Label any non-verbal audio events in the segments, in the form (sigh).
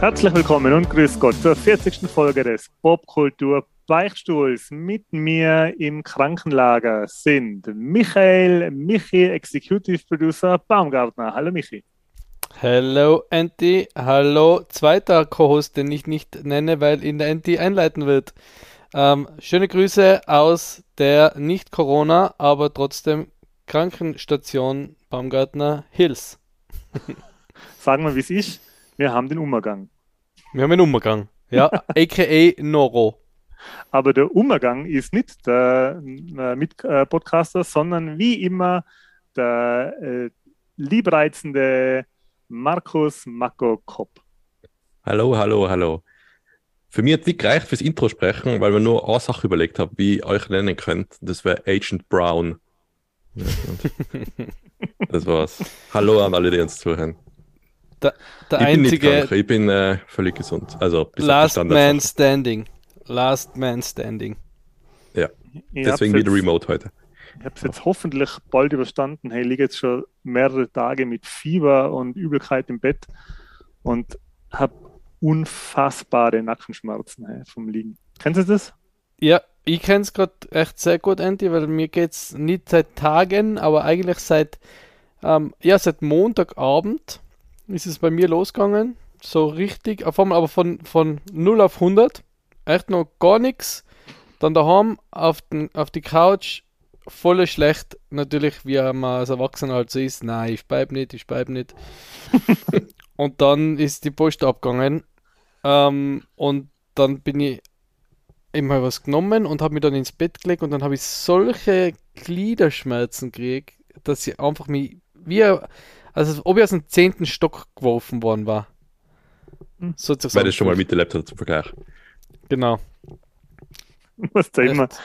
Herzlich willkommen und grüß Gott zur 40. Folge des Popkultur Beichtstuhls. Mit mir im Krankenlager sind Michael, Michi, Executive Producer Baumgartner. Hallo Michi. Hallo Anti, hallo zweiter Co-Host, den ich nicht nenne, weil ihn der Anti einleiten wird. Ähm, schöne Grüße aus der nicht Corona, aber trotzdem Krankenstation Baumgartner Hills. Sagen wir, wie es ist. Wir haben den Umgang. Wir haben einen Umgang, ja, (laughs) aka Noro. Aber der Umgang ist nicht der äh, Mitpodcaster, sondern wie immer der äh, liebreizende Markus Mako Kopp. Hallo, hallo, hallo. Für mich hat es gereicht fürs Intro sprechen, weil wir nur eine Sache überlegt haben, wie ihr euch nennen könnt. Das wäre Agent Brown. Das war's. Hallo an alle, die uns zuhören. Der, der ich bin einzige nicht krank, ich bin äh, völlig gesund. Also bis Last Man. Standing. Last Man Standing. Ja, Ich deswegen wieder jetzt- Remote heute. Ich habe es jetzt hoffentlich bald überstanden. Hey, ich liege jetzt schon mehrere Tage mit Fieber und Übelkeit im Bett und habe unfassbare Nackenschmerzen hey, vom Liegen. Kennst du das? Ja, ich kenne es gerade echt sehr gut, Andy, weil mir geht's nicht seit Tagen, aber eigentlich seit, ähm, ja, seit Montagabend ist es bei mir losgegangen. So richtig, auf einmal aber von, von 0 auf 100. Echt noch gar nichts. Dann daheim auf, den, auf die Couch, voll schlecht. Natürlich, wie man als Erwachsener halt so ist. Nein, ich bleib nicht, ich bleib nicht. (laughs) und dann ist die Post abgegangen. Ähm, und dann bin ich eben mal was genommen und habe mich dann ins Bett gelegt und dann habe ich solche Gliederschmerzen gekriegt, dass ich einfach mich wie, also ob ich aus dem zehnten Stock geworfen worden war. Hm. So hat sich's Weil das schon mal mit der Laptop zum Vergleich. Genau. Ich muss da immer, Echt.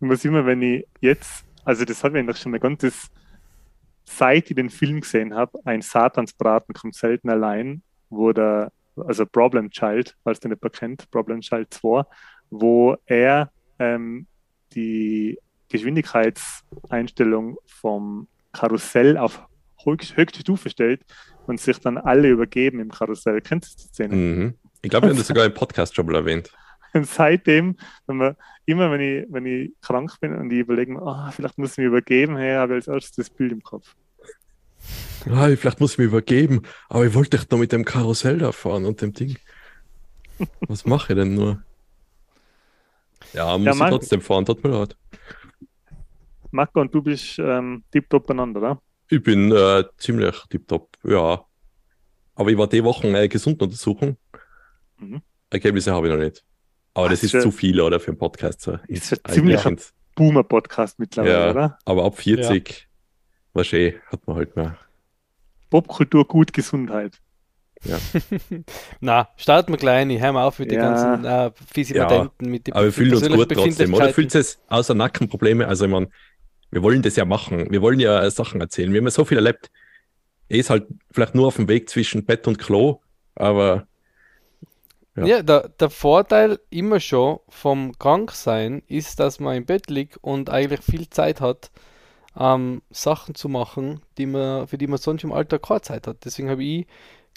ich muss immer, wenn ich jetzt, also das hat mir eigentlich schon mein ganzes, seit ich den Film gesehen habe, ein Satansbraten kommt selten allein, wo der, also Problem Child, falls du nicht mehr kennt, Problem Child 2, wo er ähm, die Geschwindigkeitseinstellung vom Karussell auf höchst- höchste Stufe stellt und sich dann alle übergeben im Karussell. Kennst du die Szene? Mhm. Ich glaube, wir haben das sogar im Podcast schon mal erwähnt. (laughs) Und seitdem, wenn man, immer wenn ich, wenn ich krank bin und ich überlege mir, ah, vielleicht muss ich mich übergeben, hey, habe ich als erstes das Bild im Kopf. Ah, vielleicht muss ich mich übergeben, aber ich wollte doch noch mit dem Karussell da fahren und dem Ding. Was mache ich denn nur? Ja, muss ich Mann. trotzdem fahren, tut mir leid. Marco, und du bist ähm, tiptop beieinander, oder? Ich bin äh, ziemlich tipptopp, ja. Aber ich war die Woche äh, Gesunduntersuchung. Mhm. Ergebnisse habe ich noch nicht. Aber das Ach, ist schön. zu viel, oder, für einen Podcast. So. Ist ein Eigentlich ziemlicher Boomer-Podcast mittlerweile, Ja. oder? Aber ab 40, was eh, hat man halt mehr. Popkultur, gut Gesundheit. (laughs) Na, starten wir klein, ich hör mal auf mit den Ja. ganzen äh, Physimadenten, mit den Aber wir fühlen uns gut trotzdem, oder? Fühlt es außer Nackenprobleme? Also, ich meine, wir wollen das ja machen. Wir wollen ja äh, Sachen erzählen. Wir haben ja so viel erlebt. Er ist halt vielleicht nur auf dem Weg zwischen Bett und Klo, aber Ja. Ja, der, der Vorteil immer schon vom Kranksein ist, dass man im Bett liegt und eigentlich viel Zeit hat, ähm, Sachen zu machen, die man, für die man sonst im Alltag keine Zeit hat. Deswegen habe ich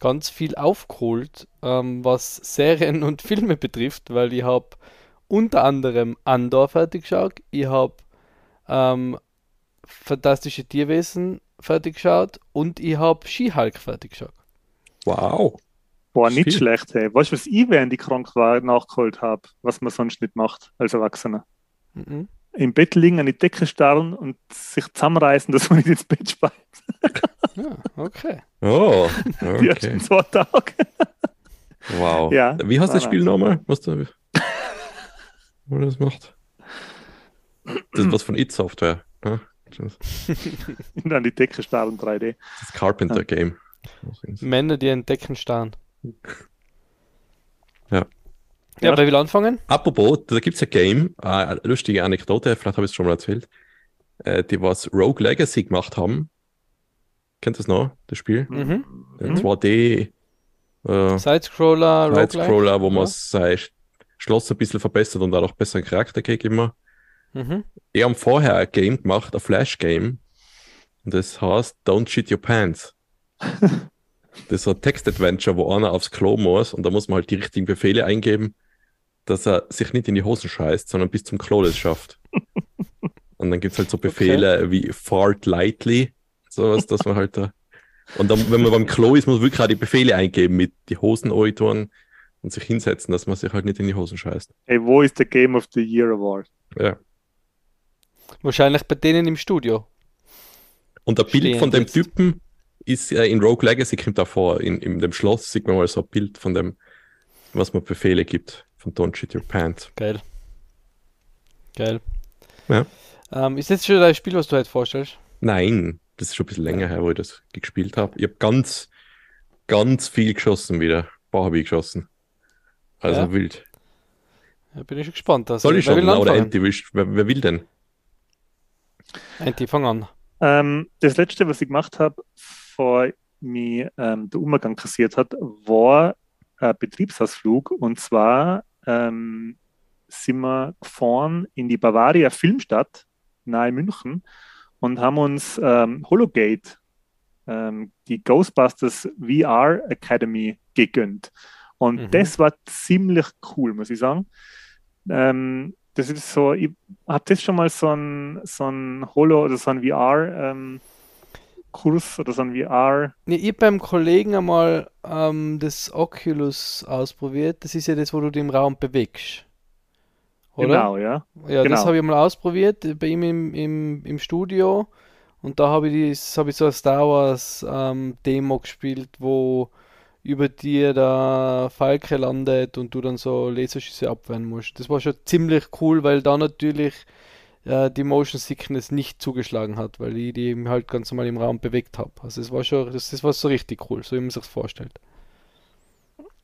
ganz viel aufgeholt, ähm, was Serien (laughs) und Filme betrifft, weil ich habe unter anderem Andor fertig geschaut, ich habe ähm, Fantastische Tierwesen fertig geschaut und ich habe She-Hulk fertig geschaut. wow. Boah, nicht Viel. schlecht, hey. Weißt du, was ich, während ich krank war, nachgeholt habe, was man sonst nicht macht als Erwachsener? Mhm. Im Bett liegen, an die Decke starren und sich zusammenreißen, dass man nicht ins Bett speit. Ja, (laughs) okay. Oh, Die okay. ersten zwei Tage. Wow. Ja. Wie heißt das Nein, Spiel nochmal? Was da, wo das macht? Das ist (clears throat) was von It Software. Ne? Und (laughs) an die Decke starren 3D. das Carpenter Game. Männer, die entdecken starren. Ja. Ja, wer will anfangen? Apropos, da gibt es ein Game, äh, eine lustige Anekdote, vielleicht habe ich es schon mal erzählt, äh, die was Rogue Legacy gemacht haben. Kennt ihr das noch, das Spiel? Mhm. Ein Mhm. 2D äh, Sidescroller. Side-Scroller, wo ja. man sein Schloss ein bisschen verbessert und dadurch besseren Charakter kriegt immer. Mhm. Die haben vorher ein Game gemacht, ein Flash-Game. Und das heißt Don't Shit Your Pants. (laughs) Das ist so ein Text-Adventure, wo einer aufs Klo muss und da muss man halt die richtigen Befehle eingeben, dass er sich nicht in die Hosen scheißt, sondern bis zum Klo das schafft. (laughs) und dann gibt es halt so Befehle okay. wie fart lightly, sowas, dass man halt da. Und dann, wenn man beim Klo ist, muss man wirklich auch die Befehle eingeben mit die Hosen tun und sich hinsetzen, dass man sich halt nicht in die Hosen scheißt. Hey, wo ist der Game of the Year Award? Ja. Wahrscheinlich bei denen im Studio. Und der Bild von dem jetzt. Typen ist äh, in Rogue Legacy kommt davor. In, in dem Schloss sieht man mal so ein Bild von dem, was man Befehle gibt, von Don't Shit Your Pants. Geil. Geil. Ja. Ähm, ist das schon dein Spiel, was du heute vorstellst? Nein, das ist schon ein bisschen länger her, wo ich das gespielt habe. Ich habe ganz, ganz viel geschossen wieder. Ein paar habe ich geschossen. Also ja. wild. Ja, bin ich schon gespannt. Also, Soll ich schon? Oder Enti, wer, wer will denn? Enti, fang an. Ähm, das letzte, was ich gemacht habe, bevor mir ähm, der Umgang kassiert hat, war ein Betriebsausflug. Und zwar ähm, sind wir gefahren in die Bavaria Filmstadt nahe München und haben uns ähm, Hologate, ähm, die Ghostbusters VR Academy, gegönnt. Und mhm. das war ziemlich cool, muss ich sagen. Ähm, das ist so, ich habe das schon mal so ein, so ein Holo oder so ein VR ähm, Kurs oder so ein VR. Nee, ich beim Kollegen einmal ähm, das Oculus ausprobiert. Das ist ja das, wo du dich im Raum bewegst. Oder? Genau, ja. Ja, genau. das habe ich mal ausprobiert bei ihm im, im, im Studio. Und da habe ich, hab ich so ein Star Wars ähm, Demo gespielt, wo über dir der Falke landet und du dann so Laserschüsse abwehren musst. Das war schon ziemlich cool, weil da natürlich äh, die Motion Sickness nicht zugeschlagen hat, weil ich die halt ganz normal im Raum bewegt habe. Also es war schon, das, das war so richtig cool, so wie man sich vorstellt.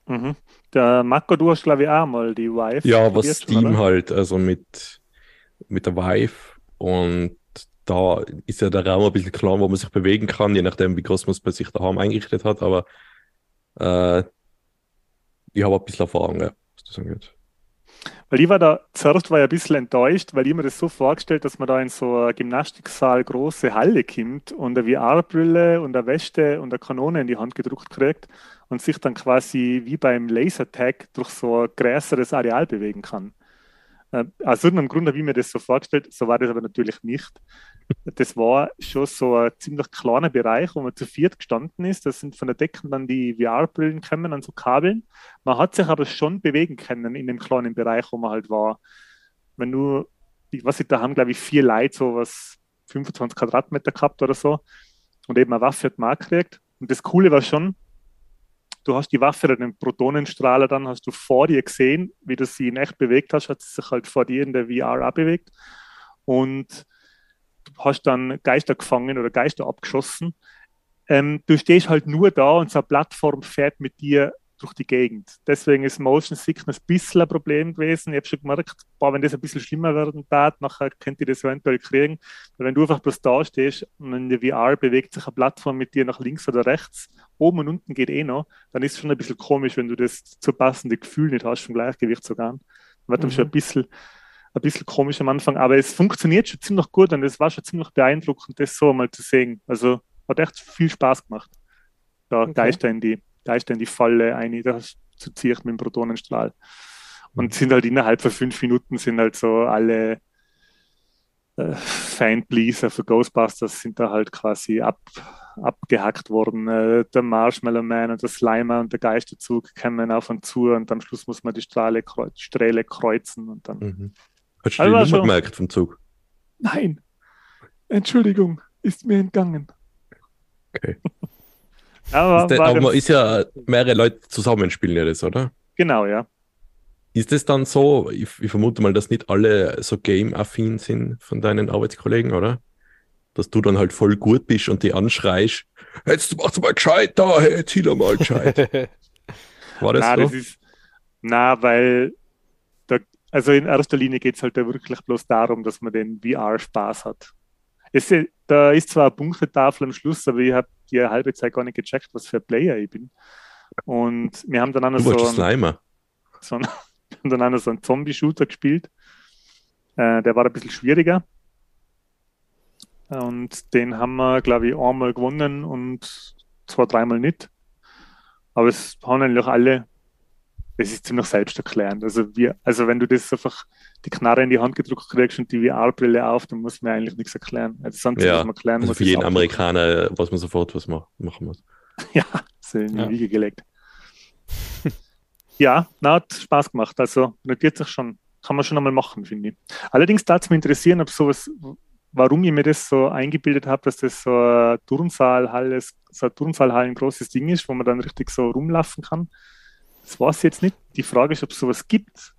Mhm. Der Marco, du hast glaube ich auch mal die Vive. Ja, was Steam oder? halt, also mit, mit der Vive und da ist ja der Raum ein bisschen klar, wo man sich bewegen kann, je nachdem, wie groß man es bei sich daheim eingerichtet hat, aber äh, ich habe ein bisschen Erfahrung, ja, was das angeht. Weil ich war da, zuerst war ich ein bisschen enttäuscht, weil ich mir das so vorgestellt, dass man da in so einer Gymnastiksaal große Halle kommt und eine VR-Brille und eine Weste und eine Kanone in die Hand gedruckt kriegt und sich dann quasi wie beim Lasertag durch so ein größeres Areal bewegen kann. Äh, aus irgendeinem Grund habe ich mir das so vorgestellt, so war das aber natürlich nicht. Das war schon so ein ziemlich kleiner Bereich, wo man zu viert gestanden ist. Da sind von der Decke dann die VR-Brillen gekommen an so Kabeln. Man hat sich aber schon bewegen können in dem kleinen Bereich, wo man halt war. Wenn du, was ich da haben, glaube ich, vier Leute, so was 25 Quadratmeter gehabt oder so und eben eine Waffe hat man gekriegt. Und das Coole war schon, du hast die Waffe den Protonenstrahler, dann hast du vor dir gesehen, wie du sie in echt bewegt hast, hat sie sich halt vor dir in der VR auch bewegt. Und du hast dann Geister gefangen oder Geister abgeschossen. Ähm, du stehst halt nur da und so eine Plattform fährt mit dir durch die Gegend. Deswegen ist Motion Sickness ein bisschen ein Problem gewesen. Ich habe schon gemerkt, boah, wenn das ein bisschen schlimmer werden darf, nachher könnt ihr das eventuell kriegen. Weil wenn du einfach bloß da stehst und in der VR bewegt sich eine Plattform mit dir nach links oder rechts, oben und unten geht eh noch, dann ist es schon ein bisschen komisch, wenn du das zu passende Gefühl nicht hast vom Gleichgewicht sogar. Dann wird mhm. schon ein bisschen, ein bisschen komisch am Anfang, aber es funktioniert schon ziemlich gut und es war schon ziemlich beeindruckend, das so mal zu sehen. Also hat echt viel Spaß gemacht. Da okay. Geister in die da ist dann die Falle ein, das zu ziehen mit dem Protonenstrahl. Und sind halt innerhalb von fünf Minuten sind halt so alle äh, Fanpleaser für Ghostbusters sind da halt quasi ab, abgehackt worden. Äh, der Marshmallow Man und der Slimer und der Geisterzug kommen auf und zu und am Schluss muss man die Strahle, Strähle kreuzen und dann. Mhm. Hast du die Nummer schon... gemerkt vom Zug? Nein. Entschuldigung, ist mir entgangen. Okay. Aber, ist, der, aber man ist ja mehrere Leute zusammenspielen ja das, oder? Genau, ja. Ist es dann so, ich, ich, vermute mal, dass nicht alle so game-affin sind von deinen Arbeitskollegen, oder? Dass du dann halt voll gut bist und die anschreist, jetzt machst du mal gescheit da, hey, zieh doch mal gescheit. (laughs) War das na, so? Das ist, na, weil da, also in erster Linie geht es halt da wirklich bloß darum, dass man den VR-Spaß hat. Es, da ist zwar eine Punktetafel am Schluss, aber ich habe die halbe Zeit gar nicht gecheckt, was für ein Player ich bin. Und wir haben dann auch noch so, einen, (laughs) so, einen, dann auch noch so einen Zombie-Shooter gespielt. Äh, der war ein bisschen schwieriger. Und den haben wir, glaube ich, einmal gewonnen und zwei, dreimal nicht. Aber es haben eigentlich alle, es ist ziemlich selbsterklärend. Also, wir, also wenn du das einfach die Knarre in die Hand gedruckt kriegst und die VR-Brille auf, dann muss man eigentlich nichts erklären. Also, sonst Ja, was man erklären Also muss, für jeden auch- Amerikaner weiß man sofort, was man machen muss. (laughs) Ja, so in die Ja. Wiege gelegt. (laughs) ja, na, hat Spaß gemacht. Also notiert sich schon. Kann man schon einmal machen, finde ich. Allerdings darf es mich interessieren, ob sowas, warum ich mir das so eingebildet habe, dass das so ein Turnsaal, so ein Turnsaal ein großes Ding ist, wo man dann richtig so rumlaufen kann. Das weiß ich jetzt nicht. Die Frage ist, ob es sowas gibt.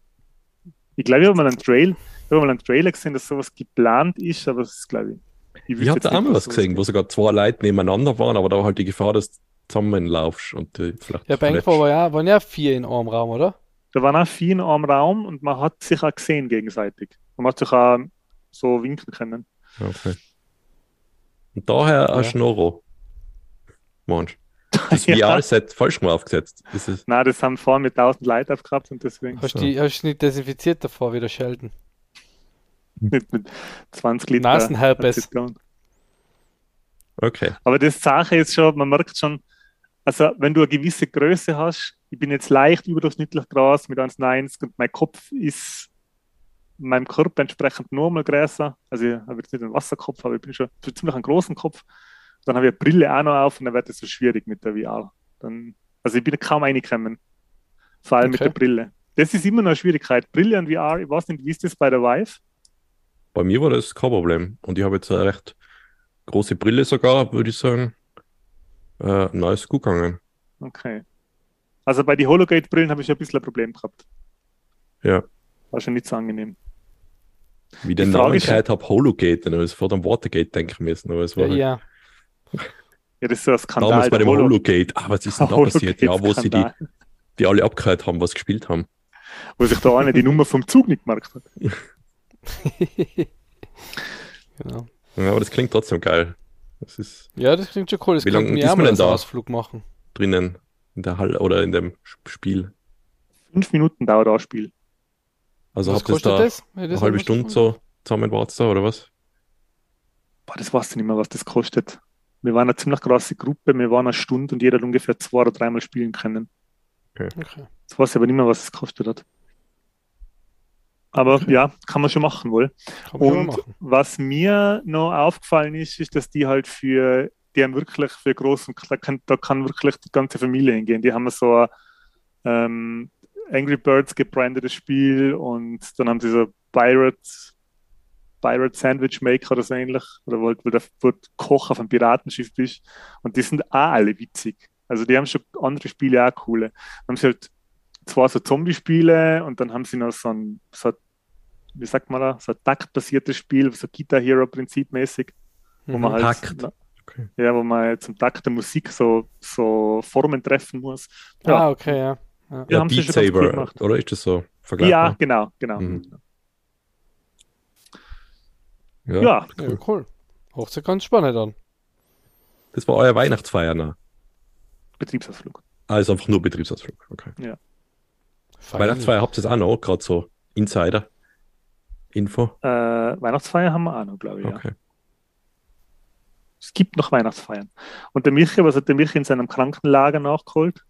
Ich glaube, ich habe mal einen Trail, ich habe mal einen Trailer gesehen, dass sowas geplant ist, aber das ist, glaube ich. Ich wüsste habe da auch mal was gesehen, wo sogar zwei Leute nebeneinander waren, aber da war halt die Gefahr, dass du zusammenlaufst und äh, vielleicht Ja, bei war ja, waren ja vier in einem Raum, oder? Da waren auch vier in einem Raum und man hat sich auch gesehen gegenseitig. Man hat sich auch so winken können. Okay. Und daher hast du Noro. Mensch. (laughs) Das Ja. VR-Set falsch mal aufgesetzt. Das ist, Nein, das haben vorhin mit 1000 Leuten aufgehabt und deswegen Hast So. du die hast du nicht desinfiziert davor, wie der Sheldon? mit, mit 20 Liter. Nasenherpes. okay. Aber das Sache ist schon, man merkt schon, also wenn du eine gewisse Größe hast, ich bin jetzt leicht überdurchschnittlich groß mit 1,90 und mein Kopf ist meinem Körper entsprechend nur mal größer. Also ich habe jetzt nicht einen Wasserkopf, aber ich bin schon schon ziemlich einen großen Kopf. Dann habe ich eine Brille auch noch auf und dann wird es so schwierig mit der VR. Dann, also ich bin kaum reingekommen. Vor allem mit Okay. der Brille. Das ist immer noch eine Schwierigkeit. Brille und VR, ich weiß nicht, wie ist das bei der Vive? Bei mir war das kein Problem. Und ich habe jetzt eine recht große Brille sogar, würde ich sagen. Äh, ist gut gegangen. Okay. Also bei den Hologate-Brillen habe ich ein bisschen ein Problem gehabt. Ja. War schon nicht so angenehm. Wie den Namen gehört habe, Hologate, dann habe ich vor dem Watergate denken müssen. Aber es Ja, war halt ja. Ja, das ist so ein Skandal. damals bei dem Holo- Hologate. Ah, was ist denn (laughs) da passiert? Ja, wo sie die, die alle abgehört haben, was gespielt haben. Wo sich da einer die Nummer vom Zug nicht gemerkt hat. (laughs) genau. Ja, aber das klingt trotzdem geil. Das ist Ja, das klingt schon cool. Das Wie lange ist auch man mal denn da? Ausflug machen. drinnen in der Halle oder in dem Sp- Spiel. Fünf Minuten dauert das Spiel. Also Was habt ihr kostet da das? Wenn ich eine das halbe Stunde so- so zusammen wartet da oder was? Boah, das weiß ich nicht mehr, was das kostet. Wir waren eine ziemlich große Gruppe, wir waren eine Stunde und jeder hat ungefähr zwei oder dreimal spielen können. Okay. Jetzt weiß ich aber nicht mehr, was es gekostet hat. Aber ja, kann man schon machen wohl. Kann Und machen. was mir noch aufgefallen ist, ist, dass die halt für, die haben wirklich für großen, da kann, da kann wirklich die ganze Familie hingehen. Die haben so ein ähm, Angry Birds gebrandetes Spiel und dann haben sie so Pirate, Pirate Sandwich Maker oder so ähnlich, oder wo, wo, der, wo du Koch auf einem Piratenschiff bist. Und die sind auch alle witzig. Also die haben schon andere Spiele auch coole. Dann haben sie halt zwar so Zombie-Spiele und dann haben sie noch so ein, so wie sagt man da, so ein taktbasiertes Spiel, so Guitar Hero prinzipmäßig, wo man Mhm. halt, Takt. Okay. ja, wo man zum Takt der Musik so, so Formen treffen muss. Ja, Ah, okay, ja. Ja, Ja, haben sie Beat Saber, gemacht. oder ist das so ja vergleichbar? genau, genau. Mhm. Ja, Ja, cool. Hochzeit ganz spannend an. Das war euer Weihnachtsfeier, ne? Betriebsausflug. Also einfach nur Betriebsausflug. Okay. Fein. Weihnachtsfeier habt ihr das auch noch, gerade so Insider-Info. Äh, Weihnachtsfeier haben wir auch noch, glaube ich. Ja. Okay. Es gibt noch Weihnachtsfeiern. Und der Michi, was hat der Michi in seinem Krankenlager nachgeholt?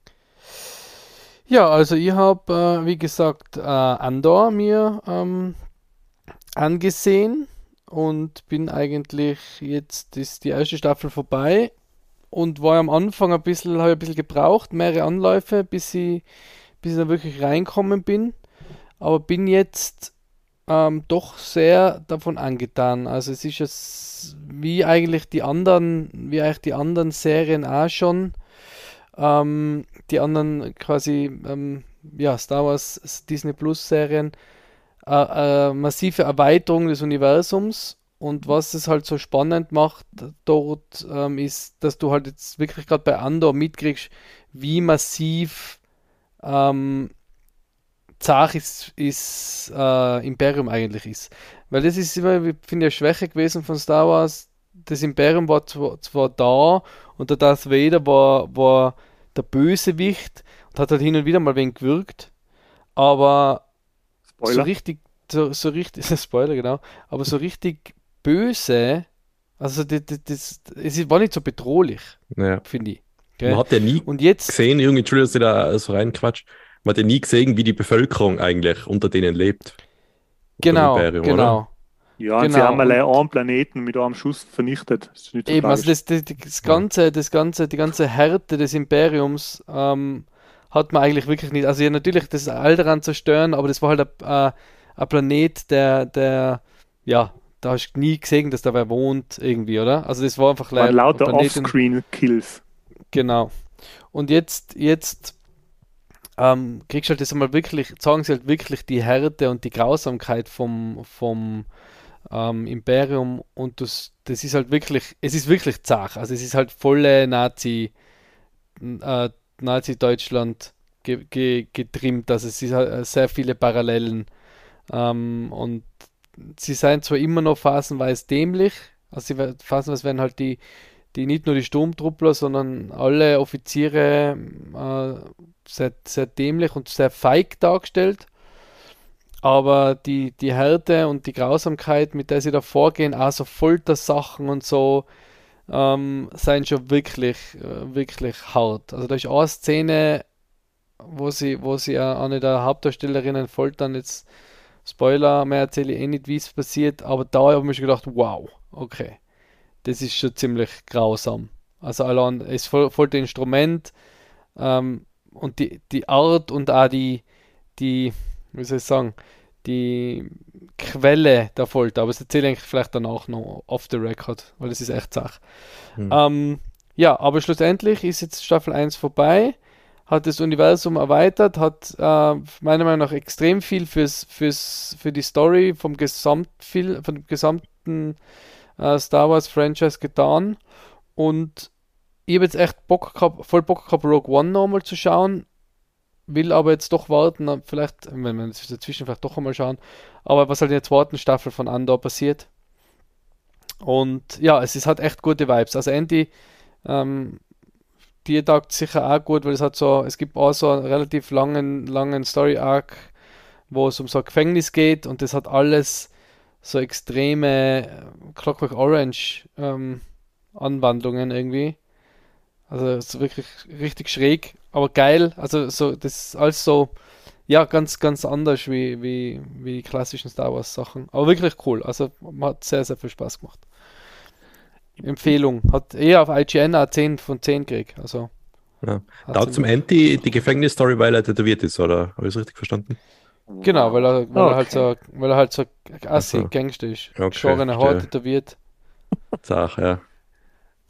Ja, also ich habe, äh, wie gesagt, äh, Andor mir ähm, angesehen und bin eigentlich jetzt ist die erste Staffel vorbei und war am Anfang ein bisschen, habe ein bisschen gebraucht, mehrere Anläufe, bis ich, bis ich da wirklich reinkommen bin. Aber bin jetzt ähm, doch sehr davon angetan. Also es ist jetzt wie eigentlich die anderen, wie eigentlich die anderen Serien auch schon. Ähm, die anderen quasi, ähm, ja, Star Wars, Disney Plus Serien, äh, äh, massive Erweiterung des Universums. Und was es halt so spannend macht dort, ähm, ist, dass du halt jetzt wirklich gerade bei Andor mitkriegst, wie massiv ähm, zart ist, ist äh, Imperium eigentlich ist. Weil das ist immer, ich finde, eine Schwäche gewesen von Star Wars. Das Imperium war zwar, zwar da und der Darth Vader war, war der Bösewicht und hat halt hin und wieder mal wen gewirkt. Aber so Spoiler. richtig, so, so richtig, (laughs) Spoiler, genau, aber so richtig böse, also das, das, das, es war nicht so bedrohlich, Naja. finde ich. Gell? Man hat ja nie Und jetzt, gesehen, irgendwie, Entschuldigung, dass ich da so reinquatsch, man hat ja nie gesehen, wie die Bevölkerung eigentlich unter denen lebt. Genau, Imperium, genau. Ja, und sie Genau, haben mal einen Planeten mit einem Schuss vernichtet. Das ist nicht so Eben, also das, das, das ganze, das ganze, die ganze Härte des Imperiums ähm, hat man eigentlich wirklich nicht. Also ja, natürlich das Alderan zerstören, aber das war halt ein, ein, ein Planet, der, der, ja, da hast du nie gesehen, dass da wer wohnt irgendwie, oder? Also das war einfach ein lauter Offscreen-Kills. Genau. Und jetzt, jetzt ähm, kriegst du halt das einmal wirklich, sagen sie halt wirklich die Härte und die Grausamkeit vom, vom ähm, Imperium und das, das ist halt wirklich, es ist wirklich zach. Also es ist halt volle Nazi, äh, Nazi-Deutschland ge ge getrimmt. Also es halt äh, sehr viele Parallelen. Ähm, und sie seien zwar immer noch phasenweise dämlich, also sie, phasenweise werden halt die die nicht nur die Sturmtruppler, sondern alle Offiziere äh, sehr, sehr dämlich und sehr feig dargestellt. Aber die, die Härte und die Grausamkeit, mit der sie da vorgehen, also Foltersachen und so, ähm, seien schon wirklich, äh, wirklich hart. Also da ist eine Szene, wo sie, wo sie eine der Hauptdarstellerinnen foltern. Jetzt Spoiler, mehr erzähle ich eh nicht, wie es passiert, aber da habe ich mir schon gedacht, wow, okay das ist schon ziemlich grausam. Also allein es voll das Instrument ähm, und die, die Art und auch die, die, wie soll ich sagen, die Quelle der Folter, aber das erzähle ich vielleicht danach noch off the record, weil das ist echt Sache. Hm. Ähm, ja, aber schlussendlich ist jetzt Staffel 1 vorbei, hat das Universum erweitert, hat äh, meiner Meinung nach extrem viel fürs, fürs, für die Story vom Gesamtfilm, von dem gesamten äh, Star Wars Franchise getan und ich habe jetzt echt Bock gehabt, voll Bock gehabt, Rogue One nochmal zu schauen, will aber jetzt doch warten, vielleicht, wenn wir dazwischen vielleicht doch einmal schauen, aber was halt in der zweiten Staffel von Andor passiert. Und ja, es ist halt echt gute Vibes. Also Andy, ähm, die taugt sicher auch gut, weil es hat so, es gibt auch so einen relativ langen, langen Story-Arc, wo es um so ein Gefängnis geht und das hat alles so extreme äh, Clockwork Orange ähm, Anwandlungen irgendwie. Also es ist wirklich richtig schräg, aber geil. Also so das ist alles so ja ganz ganz anders wie wie wie die klassischen Star Wars Sachen. Aber wirklich cool. Also hat sehr sehr viel Spaß gemacht. Empfehlung. Hat eher auf IGN auch 10 von 10 gekriegt. Also Ja. hat Da sie- zum Ende die Gefängnisstory, weil er tätowiert ist, oder? Habe ich es richtig verstanden? Genau, weil er, weil er halt so, weil er halt so assi Ach so. Gangster ist. Okay, Geschorene. Haut tätowiert. Sag, ja.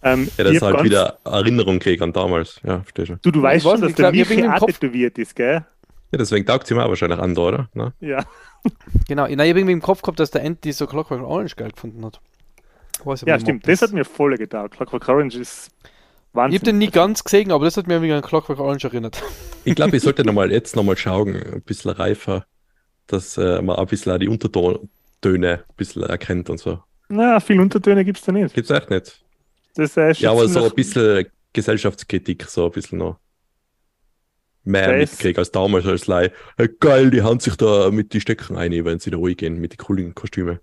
Ähm, Ja, dass ich er hab halt wieder Erinnerung kriegt an damals. Ja, verstehe schon. Du, du weißt weiß schon, dass der ich ich Michi tätowiert ist, gell? Ja, deswegen taugt sie mir auch wahrscheinlich an, oder? Ne? Ja. Genau, nein, ich habe irgendwie im Kopf gehabt, dass der Andy so Clockwork Orange geil gefunden hat. Ja, stimmt. ob Das hat mir voll getaugt. Clockwork Orange ist Ich Wahnsinn. habe den nie ganz gesehen, aber das hat mir irgendwie an Clockwork Orange erinnert. Ich glaube, ich sollte (laughs) noch mal jetzt nochmal schauen, ein bisschen reifer, dass äh, man ein bisschen auch die Untertöne ein bisschen erkennt und so. Na, viel Untertöne gibt es da nicht. Gibt's echt nicht. Das äh, Ja, aber so ein bisschen Gesellschaftskritik, so ein bisschen noch mehr Das- mitkrieg als damals als Lei. Hey, geil, die hauen sich da mit die Stecken ein, wenn sie da ruhig gehen, mit den coolen Kostümen.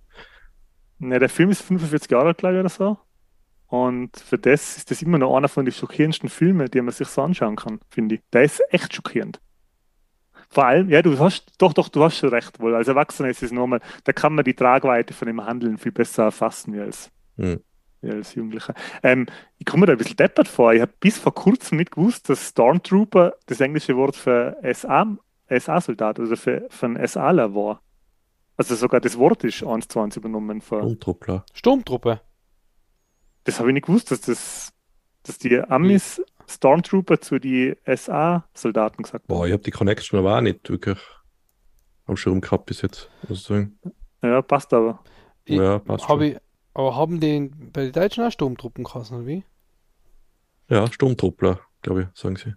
Ne, der Film ist 45 Jahre alt, glaube ich, oder so. Und für das ist das immer noch einer von den schockierendsten Filmen, die man sich so anschauen kann, finde ich. Der ist echt schockierend. Vor allem, ja, du hast, doch, doch, du hast schon recht wohl. Als Erwachsener ist es normal, da kann man die Tragweite von dem Handeln viel besser erfassen wie als, Hm. Wie als Jugendlicher. Ähm, ich komme mir da ein bisschen deppert vor. Ich habe bis vor kurzem nicht gewusst, dass Stormtrooper das englische Wort für SA, SA-Soldat, also für, für einen SAler war. Also sogar das Wort ist eins zu eins übernommen von. Untruppler. Sturmtruppe. Das habe ich nicht gewusst, dass das, dass die Amis Stormtrooper zu die SA-Soldaten gesagt haben. Boah, ich habe die Connection aber auch nicht wirklich am Schirm gehabt bis jetzt, muss ich sagen. Ja, passt aber. Ich- ja, passt Hab schon. ich, aber haben die bei den Deutschen auch Sturmtruppen geheißen, oder wie? Ja, Sturmtruppler, glaube ich, sagen sie.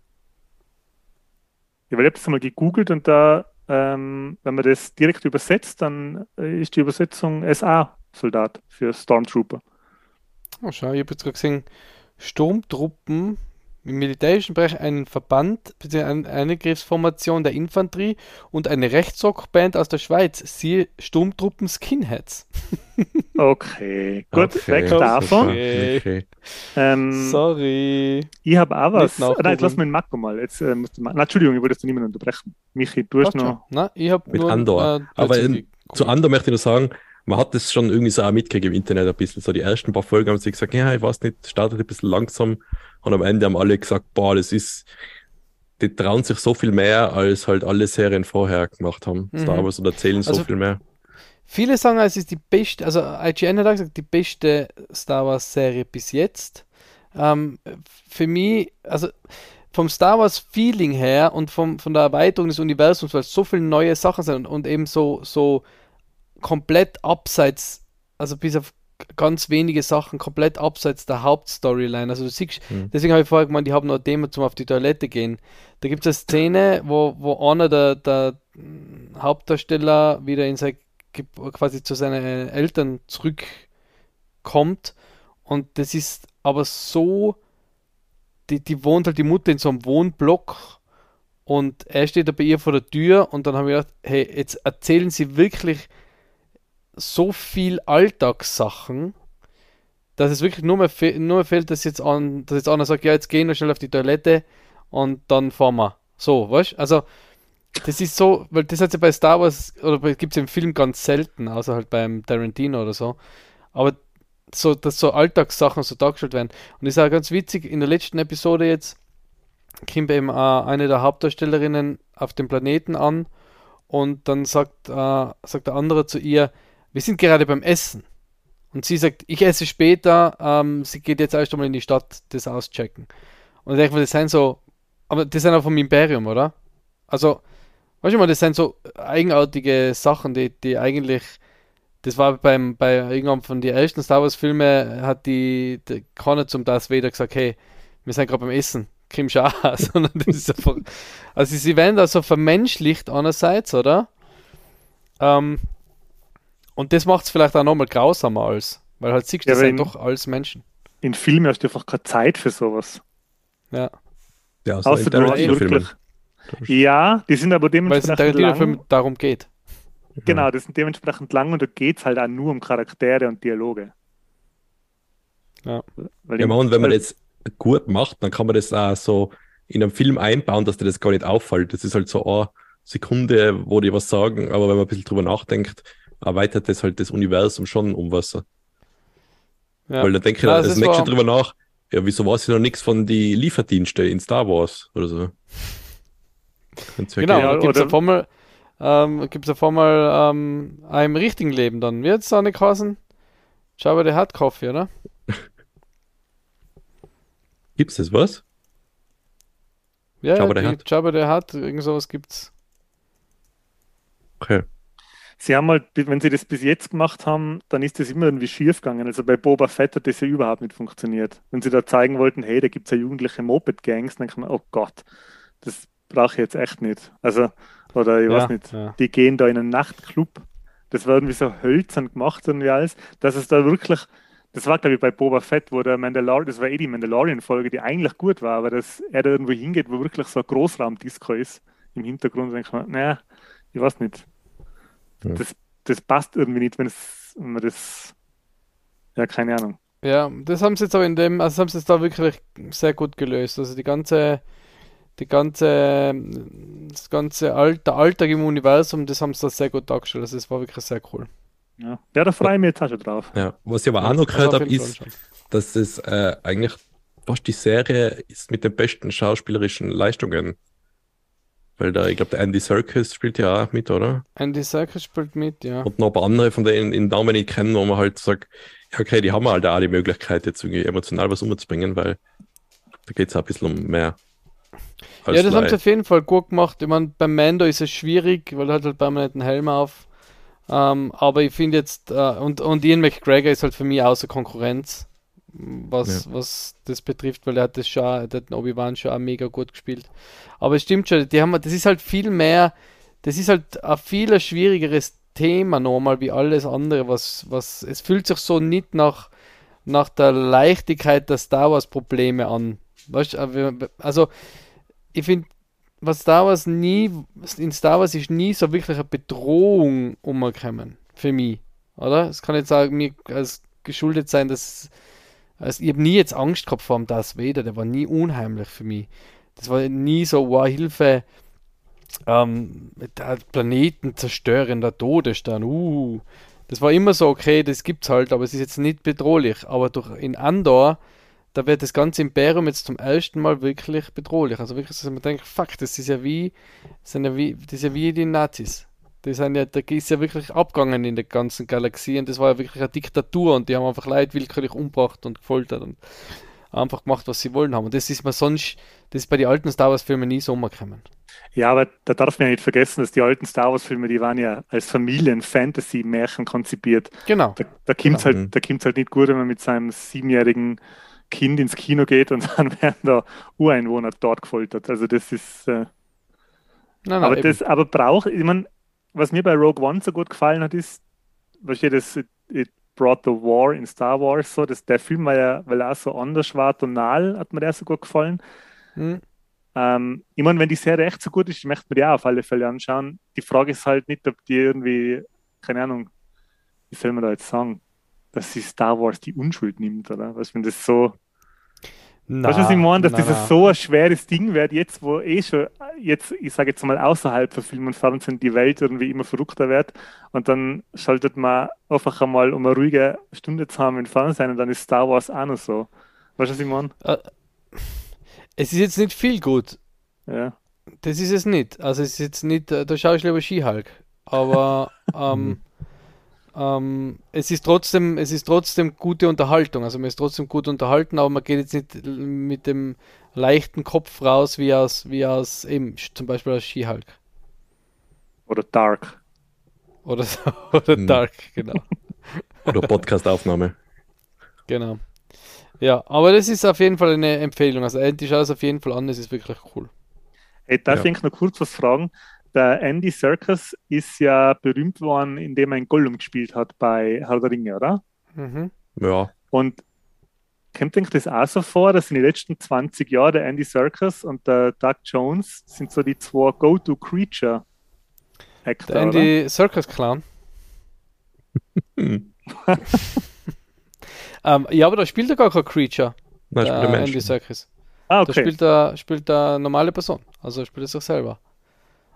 Ich habe das mal gegoogelt und da, ähm, wenn man das direkt übersetzt, dann äh, ist die Übersetzung SA-Soldat für Stormtrooper. Oh, schau, ich habe jetzt gerade gesehen, Sturmtruppen im militärischen Bereich einen Verband bzw. eine Angriffsformation der Infanterie und eine Rechtsrockband aus der Schweiz, siehe Sturmtruppen Skinheads. (laughs) Okay, gut, Okay, weg davon. Okay. Okay. Ähm, Sorry. Ich habe auch was. Nicht Ah, Nein, jetzt lass den Marco mal. Jetzt, äh, musst du mal. Na, Entschuldigung, ich wollte jetzt niemanden unterbrechen. Michi, du hast noch. Na, ich habe Mit nur Andor. äh, Aber in-. Zu Andor möchte ich nur sagen, man hat das schon irgendwie so auch mitgekriegt im Internet ein bisschen. So die ersten paar Folgen haben sie gesagt, ja, ich weiß nicht, startet ein bisschen langsam. Und am Ende haben alle gesagt, boah, das ist, die trauen sich so viel mehr, als halt alle Serien vorher gemacht haben. Mhm. Star Wars und erzählen so Also- viel mehr. Viele sagen, es ist die beste, also IGN hat auch gesagt, die beste Star Wars Serie bis jetzt. Ähm, für mich, also vom Star Wars Feeling her und vom, von der Erweiterung des Universums, weil es so viele neue Sachen sind und, und eben so, so komplett abseits, also bis auf ganz wenige Sachen komplett abseits der Hauptstoryline. Also du siehst, Mhm. deswegen habe ich vorher gemeint, ich habe noch ein Thema zum auf die Toilette gehen. Da gibt es eine Szene, wo, wo einer der, der Hauptdarsteller wieder in sein, quasi zu seinen Eltern zurückkommt und das ist aber so, die, die wohnt halt die Mutter in so einem Wohnblock und er steht da bei ihr vor der Tür und dann habe ich gedacht, hey, jetzt erzählen sie wirklich so viel Alltagssachen, dass es wirklich nur mehr, nur mehr fehlt, dass jetzt, an, dass jetzt einer sagt, ja, jetzt gehen wir schnell auf die Toilette und dann fahren wir. So, weißt du? Also, das ist so, weil das hat ja bei Star Wars, oder gibt es im Film ganz selten, außer halt beim Tarantino oder so. Aber so, dass so Alltagssachen so dargestellt werden. Und ist auch ganz witzig, in der letzten Episode jetzt kommt eben äh, eine der Hauptdarstellerinnen auf dem Planeten an und dann sagt, äh, sagt der andere zu ihr, wir sind gerade beim Essen. Und sie sagt, ich esse später, ähm, sie geht jetzt erst einmal in die Stadt das auschecken. Und ich denke das sind so, aber das sind auch vom Imperium, oder? Also, weißt du mal, das sind so eigenartige Sachen, die, die eigentlich, das war beim, bei irgendwann von den ersten Star Wars Filmen, hat die, die keiner zum Darth Vader gesagt, hey, wir sind gerade beim Essen, komm schon auch, (laughs) sondern das ist einfach, also sie werden da so vermenschlicht einerseits, oder? Ähm, und das macht es vielleicht auch nochmal grausamer als, weil halt siehst du, Ja, wenn- doch alles Menschen. In Filmen hast du einfach keine Zeit für sowas. Ja, Ja, so Außer du hast wirklich. Ja, die sind aber weil es dementsprechend lang. darum geht. Genau, die sind dementsprechend lang und da geht es halt auch nur um Charaktere und Dialoge. Ja. Weil Ja, man, wenn man das gut macht, dann kann man das auch so in einem Film einbauen, dass dir das gar nicht auffällt. Das ist halt so eine Sekunde, wo die was sagen, aber wenn man ein bisschen drüber nachdenkt, erweitert das halt das Universum schon um was. Ja. Weil dann denke ich, ja, das das ist nächste wahr. drüber nach, ja, wieso weiß ich noch nichts von die Lieferdienste in Star Wars oder so. Ja Genau. Ja, gibt es auf einmal, ähm, gibt's auf einmal ähm, im richtigen Leben dann. Wie es nicht geheißen? Jabba der hat Kaffee, oder? (laughs) Gibt's das was? Ja, Jabba ja, the die- Jabba der hat, irgend sowas gibt's. Okay. Sie haben halt, wenn sie das bis jetzt gemacht haben, dann ist das immer irgendwie schief gegangen. Also bei Boba Fett hat das ja überhaupt nicht funktioniert. Wenn sie da zeigen wollten, hey, da gibt es ja jugendliche Moped-Gangs, dann ich mir, oh Gott, das brauche ich jetzt echt nicht. Also, oder ich Ja, weiß nicht, ja. die gehen da in einen Nachtclub. Das war irgendwie so hölzern gemacht und wie alles, dass es da wirklich, das war glaube ich bei Boba Fett, wo der Mandalorian, das war eh die Mandalorian-Folge, die eigentlich gut war, aber dass er da irgendwo hingeht, wo wirklich so ein Großraumdisco ist im Hintergrund, denke ich mir, naja, ich weiß nicht. Ja. Das, das passt irgendwie nicht, wenn, es, wenn man das, ja, keine Ahnung. Ja, das haben sie jetzt aber in dem, also haben sie jetzt da wirklich sehr gut gelöst. Also die ganze, die ganze, das ganze All, der Alltag im Universum, das haben sie da sehr gut dargestellt. Also das war wirklich sehr cool. Ja, ja da freue ich mich jetzt auch schon drauf. Ja. Was ich aber auch noch gehört habe, ist, dass es äh, eigentlich fast die Serie ist mit den besten schauspielerischen Leistungen. Weil da, ich glaube, der Andy Serkis spielt ja auch mit, oder? Andy Serkis spielt mit, ja. Und noch ein paar andere von denen in Namen nicht kennen, wo man halt sagt, ja, okay, die haben halt auch die Möglichkeit, jetzt irgendwie emotional was umzubringen, weil da geht es auch ein bisschen um mehr. Ja, das haben sie auf jeden Fall gut gemacht. Ich meine, beim Mando ist es schwierig, weil er hat halt permanent einen Helm auf. Ähm, aber ich finde jetzt, äh, und, und Ian McGregor ist halt für mich außer Konkurrenz, was, was das betrifft, weil er hat das schon, der hat Obi-Wan schon mega gut gespielt. Aber es stimmt schon, die haben, das ist halt viel mehr, das ist halt ein viel schwierigeres Thema nochmal wie alles andere, was, was, es fühlt sich so nicht nach, nach der Leichtigkeit der Star Wars Probleme an, Weißt äh, also ich finde, was Star Wars nie, in Star Wars ist nie so wirklich eine Bedrohung umgekommen. Für mich. Oder? Es kann jetzt auch mir als geschuldet sein, dass also ich habe nie jetzt Angst gehabt vor dem Darth Vader, der war nie unheimlich für mich. Das war nie so, wow, Hilfe, ähm, der Planeten zerstören, der Todesstern, uh. Das war immer so, okay, das gibt's halt, aber es ist jetzt nicht bedrohlich. Aber durch in Andor, da wird das ganze Imperium jetzt zum ersten Mal wirklich bedrohlich. Also wirklich, dass man denkt, fuck, das ist ja wie, das sind ja wie, das ist ja wie die Nazis. Die sind ja, da ist ja wirklich abgegangen in der ganzen Galaxie und das war ja wirklich eine Diktatur und die haben einfach Leute willkürlich umgebracht und gefoltert und einfach gemacht, was sie wollen haben. Und das ist man sonst, das ist bei den alten Star Wars-Filmen nie so umgekommen. Ja, aber da darf man ja nicht vergessen, dass die alten Star Wars-Filme, die waren ja als Familien-Fantasy-Märchen konzipiert. Genau. Da, da kommt es genau. halt, da halt nicht gut, wenn man mit seinem siebenjährigen Kind ins Kino geht und (laughs) dann werden da Ureinwohner dort gefoltert. Also das ist. Äh, nein, nein, aber eben. das, aber braucht, ich meine, was mir bei Rogue One so gut gefallen hat, ist, was ich das It Brought the War in Star Wars so, dass der Film war ja, weil er auch so anders war, tonal, hat mir der so gut gefallen. Mhm. Ähm, ich meine, wenn die Serie echt so gut ist, möchte man die auch auf alle Fälle anschauen. Die Frage ist halt nicht, ob die irgendwie, keine Ahnung, wie soll man da jetzt sagen, dass sie Star Wars die Unschuld nimmt, oder? Was, wenn das so na, weißt du, was ich meine? Dass na, das na. so ein schweres Ding wird, jetzt wo eh schon, jetzt, ich sage jetzt mal außerhalb von Film und Fernsehen, die Welt irgendwie immer verrückter wird und dann schaltet man einfach einmal, um eine ruhige Stunde zu haben im Fernsehen und dann ist Star Wars auch noch so. Weißt du, was ich meine? Es ist jetzt nicht viel gut. Ja. Das ist es nicht. Also es ist jetzt nicht, äh, da schaue ich lieber Skihulk. Aber (laughs) ähm, ähm, es ist trotzdem, es ist trotzdem gute Unterhaltung. Also man ist trotzdem gut unterhalten, aber man geht jetzt nicht mit dem leichten Kopf raus, wie aus, wie aus eben zum Beispiel aus Skihulk. Oder Dark. Oder, (laughs) oder hm. Dark, genau. (laughs) Oder Podcastaufnahme. Genau. Ja, aber das ist auf jeden Fall eine Empfehlung. Also endlich schaut es auf jeden Fall an, es ist wirklich cool. Hey, darf ja. ich noch kurz was fragen? Der Andy Serkis ist ja berühmt worden, indem er ein Gollum gespielt hat bei Herr der Ringe, oder? Mhm. Ja. Und kommt euch das auch so vor, dass in den letzten 20 Jahren der Andy Serkis und der Doug Jones sind so die zwei Go-To-Creature Actor, Der Andy Serkis Clown. (laughs) ähm, ja, aber da spielt er gar kein Creature. Nein, spielt der Andy Serkis. Ah, okay. Da spielt er, spielt er normale Person. Also spielt er sich selber.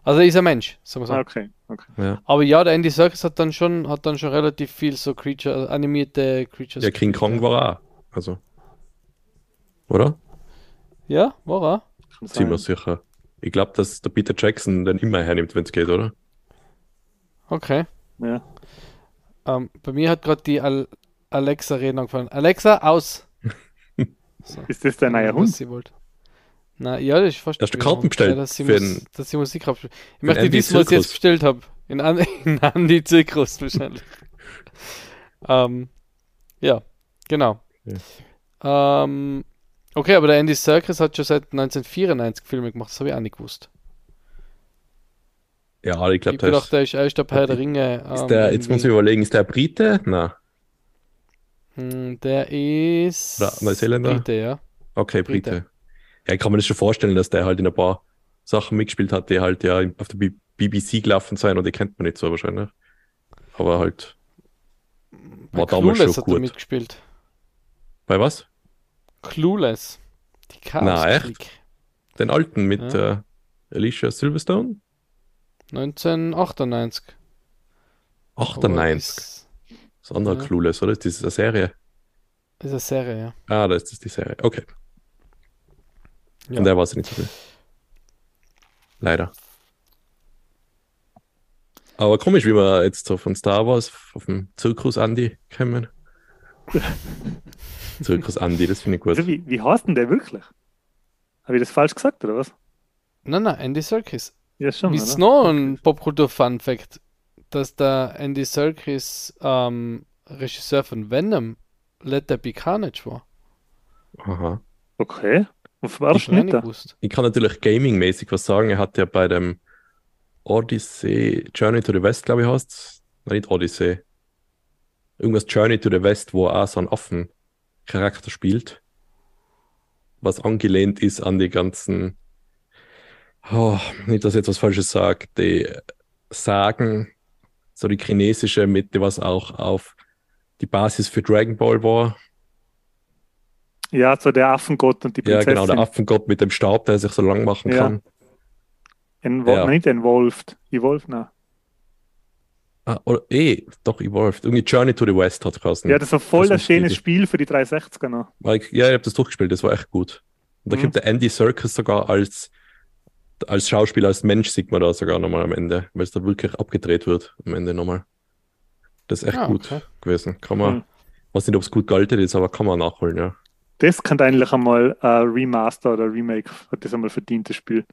Also er ist ein Mensch, sagen wir so. Okay, okay. Ja. Aber ja, der Andy Serkis hat dann schon, hat dann schon relativ viel so Creature, animierte Creatures. Ja, King Kong war auch. Also. Oder? Ja, war er. Ziemlich sicher. Ich glaube, dass der Peter Jackson den immer hernimmt, wenn es geht, oder? Okay. Ja. Ähm, bei mir hat gerade die Al Alexa reden angefangen. Alexa, aus! (laughs) So. Ist das dein neuer Hund? Sie wollt. Na, ja, ist fast. Hast du Karten bestellt? Ja, dass, sie Mus dass sie Musik abspielt. Ich möchte wissen, was ich jetzt bestellt habe. In, An (laughs) in Andy Zirkus wahrscheinlich. (laughs) ähm, ja, genau. Ja. Ähm, okay, aber der Andy Serkis hat schon seit 1994 Filme gemacht, das habe ich auch nicht gewusst. Ja, ich glaube, der ist, der ist erst ab Herr der Ringe. Ähm, der, jetzt muss ich überlegen, ist der Brite? Nein. Hm, der ist. Neuseeländer? Brite, ja. Okay, Brite. Brite ja, ich kann mir das schon vorstellen, dass der halt in ein paar Sachen mitgespielt hat, die halt ja auf der B BBC gelaufen sein und die kennt man nicht so wahrscheinlich. Aber halt war Bei damals Clueless schon gut. Hat er mitgespielt. Bei was? Clueless. Die Chaos Na, echt? Den alten mit ja. äh, Alicia Silverstone? 1998. 98. Das andere ja. Clueless, oder? Ist das eine Serie? Das ist eine Serie, ja. Ah, das ist die Serie. Okay. Ja. Von der war es nicht so viel. Leider. Aber komisch, wie wir jetzt so von Star Wars auf dem Zirkus Andy kommen. (laughs) Zirkus Andy, das finde ich gut. Also wie, wie heißt denn der wirklich? Habe ich das falsch gesagt, oder was? Nein, nein, Andy Serkis. Ja, schon. Ist noch ein Popkultur-Fun-Fact, dass der Andy Serkis ähm, Regisseur von Venom Let There Be Carnage war. Aha. Okay. Was war das nicht? Ich kann natürlich gaming-mäßig was sagen. Er hat ja bei dem Odyssey, Journey to the West, glaube ich, heißt Nein, nicht Odyssey. Irgendwas Journey to the West, wo er auch so einen Affen-Charakter spielt. was angelehnt ist an die ganzen, oh, nicht, dass ich jetzt was Falsches sage, die Sagen, so die chinesische Mitte, was auch auf die Basis für Dragon Ball war. Ja, so der Affengott und die Ja, Prinzessin. genau, der Affengott mit dem Stab, der sich so lang machen Ja. kann. Envo Ja. Nicht Involved. Evolved, nein. Ah, oder, eh, doch, Evolved. Irgendwie Journey to the West hat es. Ja, das war voll Das ein schönes. Spiel für die 360er noch. Weil ich, ja, ich habe das durchgespielt, das war echt gut. Und da Mhm. kommt der Andy Serkis sogar als, als Schauspieler, als Mensch, sieht man da sogar nochmal am Ende, weil es da wirklich abgedreht wird am Ende nochmal. Das ist echt Ah, gut okay. gewesen. Kann man, Mhm. weiß nicht, ob es gut gealtert ist, aber kann man nachholen, ja. Das könnte eigentlich einmal ein Remaster oder Remake, hat das einmal verdient, das Spiel.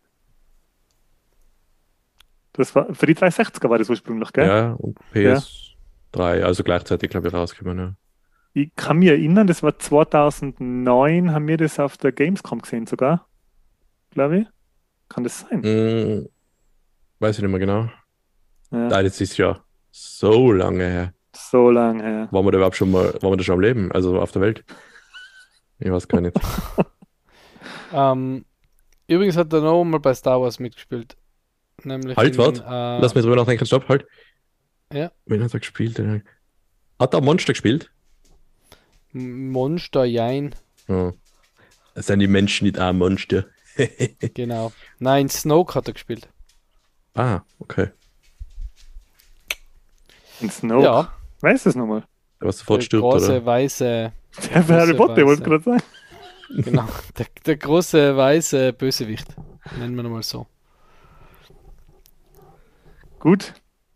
Das war, für die 360er war das ursprünglich, gell? Ja, und PS3, also gleichzeitig, glaube ich, rausgekommen, ja. Ich kann mich erinnern, das war 2009, haben wir das auf der Gamescom gesehen sogar. Glaube ich. Kann das sein? Mm, weiß ich nicht mehr genau. Ja, Nein, das ist ja so lange her. so lange her. Waren wir da überhaupt schon mal, waren wir da schon am Leben? Also auf der Welt? Ich weiß gar nicht. (laughs) Ähm, übrigens hat er noch mal bei Star Wars mitgespielt. Nämlich Halt, in, wart. äh, Lass mich drüber nachdenken, stopp, halt. Ja. Wen hat er gespielt? Hat er Monster gespielt? Monster Jein, Ja. Sind die Menschen nicht auch Monster? (laughs) genau. Nein, Snoke hat er gespielt. ah, okay. In Snoke. Ja, Weiß es nochmal. Der was sofort der stirbt, große oder? weiße, (laughs) Der für Harry Potter, wollte ich gerade sagen. genau, der, der große weiße Bösewicht. Nennen wir ihn mal so. Gut.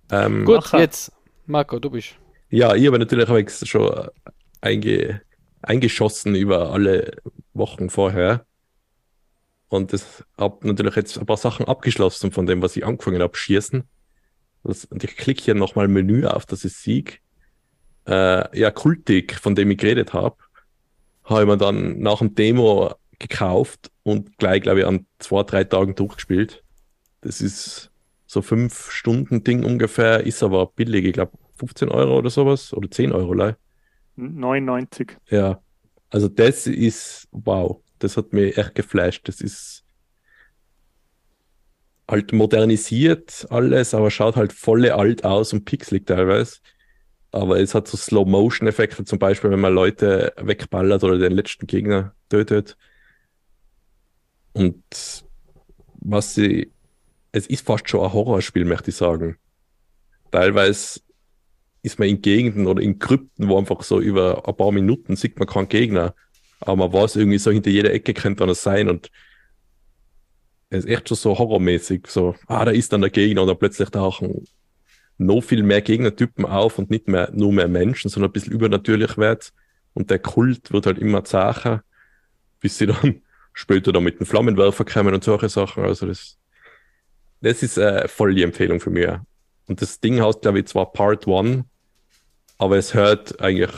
Ähm, Gut, Macher. jetzt, Marco, du bist. Ja, ich habe natürlich schon einge, eingeschossen über alle Wochen vorher. Und das habe natürlich jetzt ein paar Sachen abgeschlossen von dem, was ich angefangen habe, schießen. Das, und ich klicke hier nochmal Menü auf, dass ich Sieg. Äh, ja, Kultik, von dem ich geredet habe, habe ich mir dann nach dem Demo gekauft und gleich, glaube ich, an zwei, drei Tagen durchgespielt. Das ist so fünf Stunden Ding ungefähr, ist aber billig, ich glaube 15 Euro oder sowas oder 10 Euro. leih. 99. Ja, also das ist, wow, das hat mich echt geflasht. Das ist halt modernisiert alles, aber schaut halt volle alt aus und pixelig teilweise. Aber es hat so Slow-Motion-Effekte, zum Beispiel, wenn man Leute wegballert oder den letzten Gegner tötet. Und was sie, es ist fast schon ein Horrorspiel, möchte ich sagen. Teilweise ist man in Gegenden oder in Krypten, wo einfach so über ein paar Minuten sieht man keinen Gegner, aber man weiß irgendwie so, hinter jeder Ecke könnte einer sein und es ist echt schon so horrormäßig, so, ah, da ist dann der Gegner und dann plötzlich tauchen noch viel mehr Gegnertypen auf und nicht mehr nur mehr Menschen, sondern ein bisschen übernatürlich wird und der Kult wird halt immer zacher, bis sie dann (laughs) später dann mit dem Flammenwerfer kommen und solche Sachen, also das, das ist äh, voll die Empfehlung für mich. Und das Ding heißt, glaube ich, zwar Part 1, aber es hört eigentlich,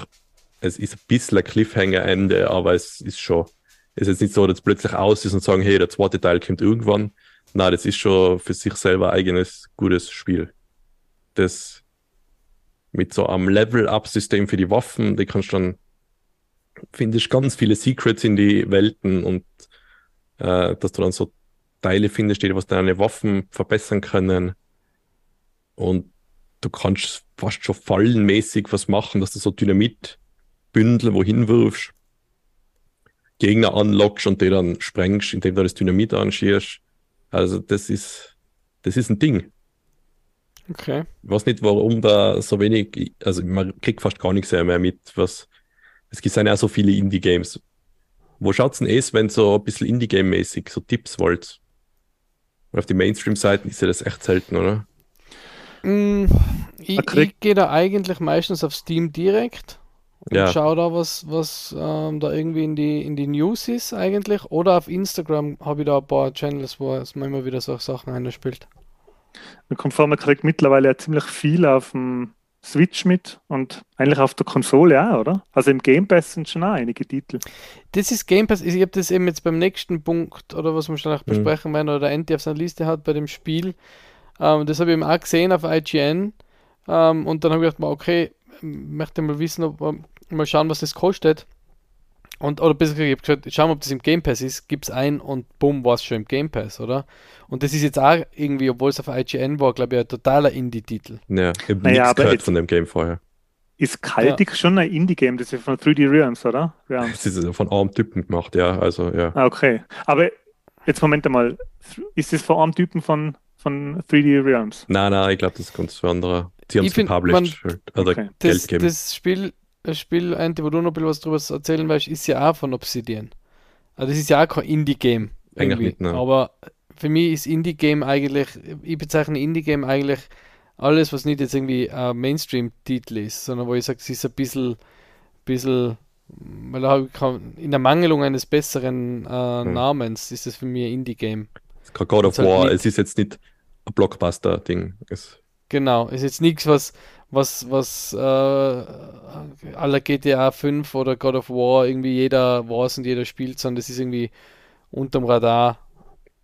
es ist ein bisschen ein Cliffhanger-Ende, aber es ist schon, es ist jetzt nicht so, dass es plötzlich aus ist und sagen, hey, der zweite Teil kommt irgendwann. Nein, das ist schon für sich selber ein eigenes, gutes Spiel. Das mit so einem Level-Up-System für die Waffen, die kannst du dann, finde ich, ganz viele Secrets in die Welten und äh, dass du dann so Teile findest, die was deine Waffen verbessern können. Und du kannst fast schon fallenmäßig was machen, dass du so Dynamitbündel wohin wirfst, Gegner anlockst und die dann sprengst, indem du das Dynamit anschierst. Also das ist, das ist ein Ding. Okay. Ich weiß nicht, warum da so wenig, also man kriegt fast gar nichts mehr mit, was, es gibt ja auch so viele Indie-Games. Wo schaut's denn es, wenn so ein bisschen Indie-Game-mäßig so Tipps wollt? Weil Auf die Mainstream-Seiten ist ja das echt selten, oder? Mm, ich, ich gehe da eigentlich meistens auf Steam direkt und Ja. schaue da, was, was ähm, da irgendwie in die, in die News ist eigentlich. Oder auf Instagram habe ich da ein paar Channels, wo es mir immer wieder solche Sachen einspielt. Mir kommt vor, man kriegt mittlerweile ja ziemlich viel auf dem Switch mit und eigentlich auf der Konsole auch, oder? Also im Game Pass sind schon auch einige Titel. Das ist Game Pass. Ich habe das eben jetzt beim nächsten Punkt oder was wir schnell Mhm. besprechen werden oder der Enti auf seiner Liste hat bei dem Spiel. Ähm, das habe ich eben auch gesehen auf IGN. Ähm, und dann habe ich gedacht, mal, okay, möchte mal wissen, ob, mal schauen, was das kostet. Und, oder besser gesagt, ich hab geschaut, schauen wir, ob das im Game Pass ist, gib's ein und bumm, war es schon im Game Pass, oder? Und das ist jetzt auch irgendwie, obwohl es auf IGN war, glaube ich, ein totaler Indie-Titel. Ja, ich habe Naja, nichts gehört von dem Game vorher. Ist Kaltic schon ein Indie-Game? Das ist von 3D Realms, oder? Realms. Es ist von armen Typen gemacht, ja, also ja. Ah, okay. Aber jetzt Moment einmal. Ist das von einem Typen von, von 3D Realms? Nein, nein, ich glaube, das ist ganz so anderer. Sie haben es find, gepublished halt, oder Okay. Geld Das, gegeben. das Spiel, das Spiel, Andy, wo du noch ein bisschen was drüber erzählen weißt, ist ja auch von Obsidian. Also das ist ja auch kein Indie-Game. Eigentlich nicht, ne. Aber für mich ist Indie-Game eigentlich, ich bezeichne Indie-Game eigentlich alles, was nicht jetzt irgendwie ein Mainstream-Titel ist, sondern wo ich sage, es ist ein bisschen, bisschen weil da kein- in der Mangelung eines besseren äh, Hm. Namens ist das für mich ein Indie-Game. Es ist kein God of halt War, nicht- es ist jetzt nicht ein Blockbuster-Ding. Es- Genau, ist jetzt nichts, was, was, was äh, aller GTA 5 oder God of War irgendwie jeder weiß und jeder spielt, sondern das ist irgendwie unterm Radar.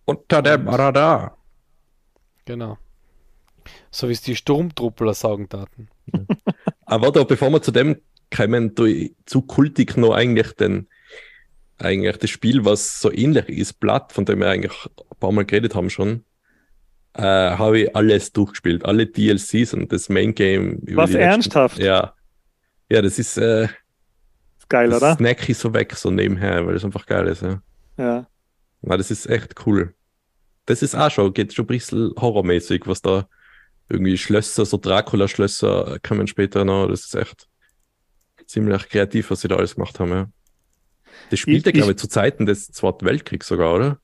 Unter dem Radar. Genau. So wie es die Sturmtruppler sagen taten. Aber warte, bevor wir zu dem kommen, zu kultig noch eigentlich den, eigentlich das Spiel, was so ähnlich ist, Blatt, von dem wir eigentlich ein paar Mal geredet haben schon, äh, habe ich alles durchgespielt, alle DLCs und das Main Game. über Was letzten- ernsthaft? Ja. Ja, das ist, äh, Ist geil, das oder? snack ich so weg, so nebenher, weil das einfach geil ist, ja. Ja. Na, das ist echt cool. Das ist auch schon, geht schon ein bisschen horrormäßig, was da irgendwie Schlösser, so Dracula-Schlösser kommen später noch. Das ist echt ziemlich kreativ, was sie da alles gemacht haben, ja. Das spielt ja, Ich- glaube ich, zu Zeiten des Zweiten Weltkriegs sogar, oder?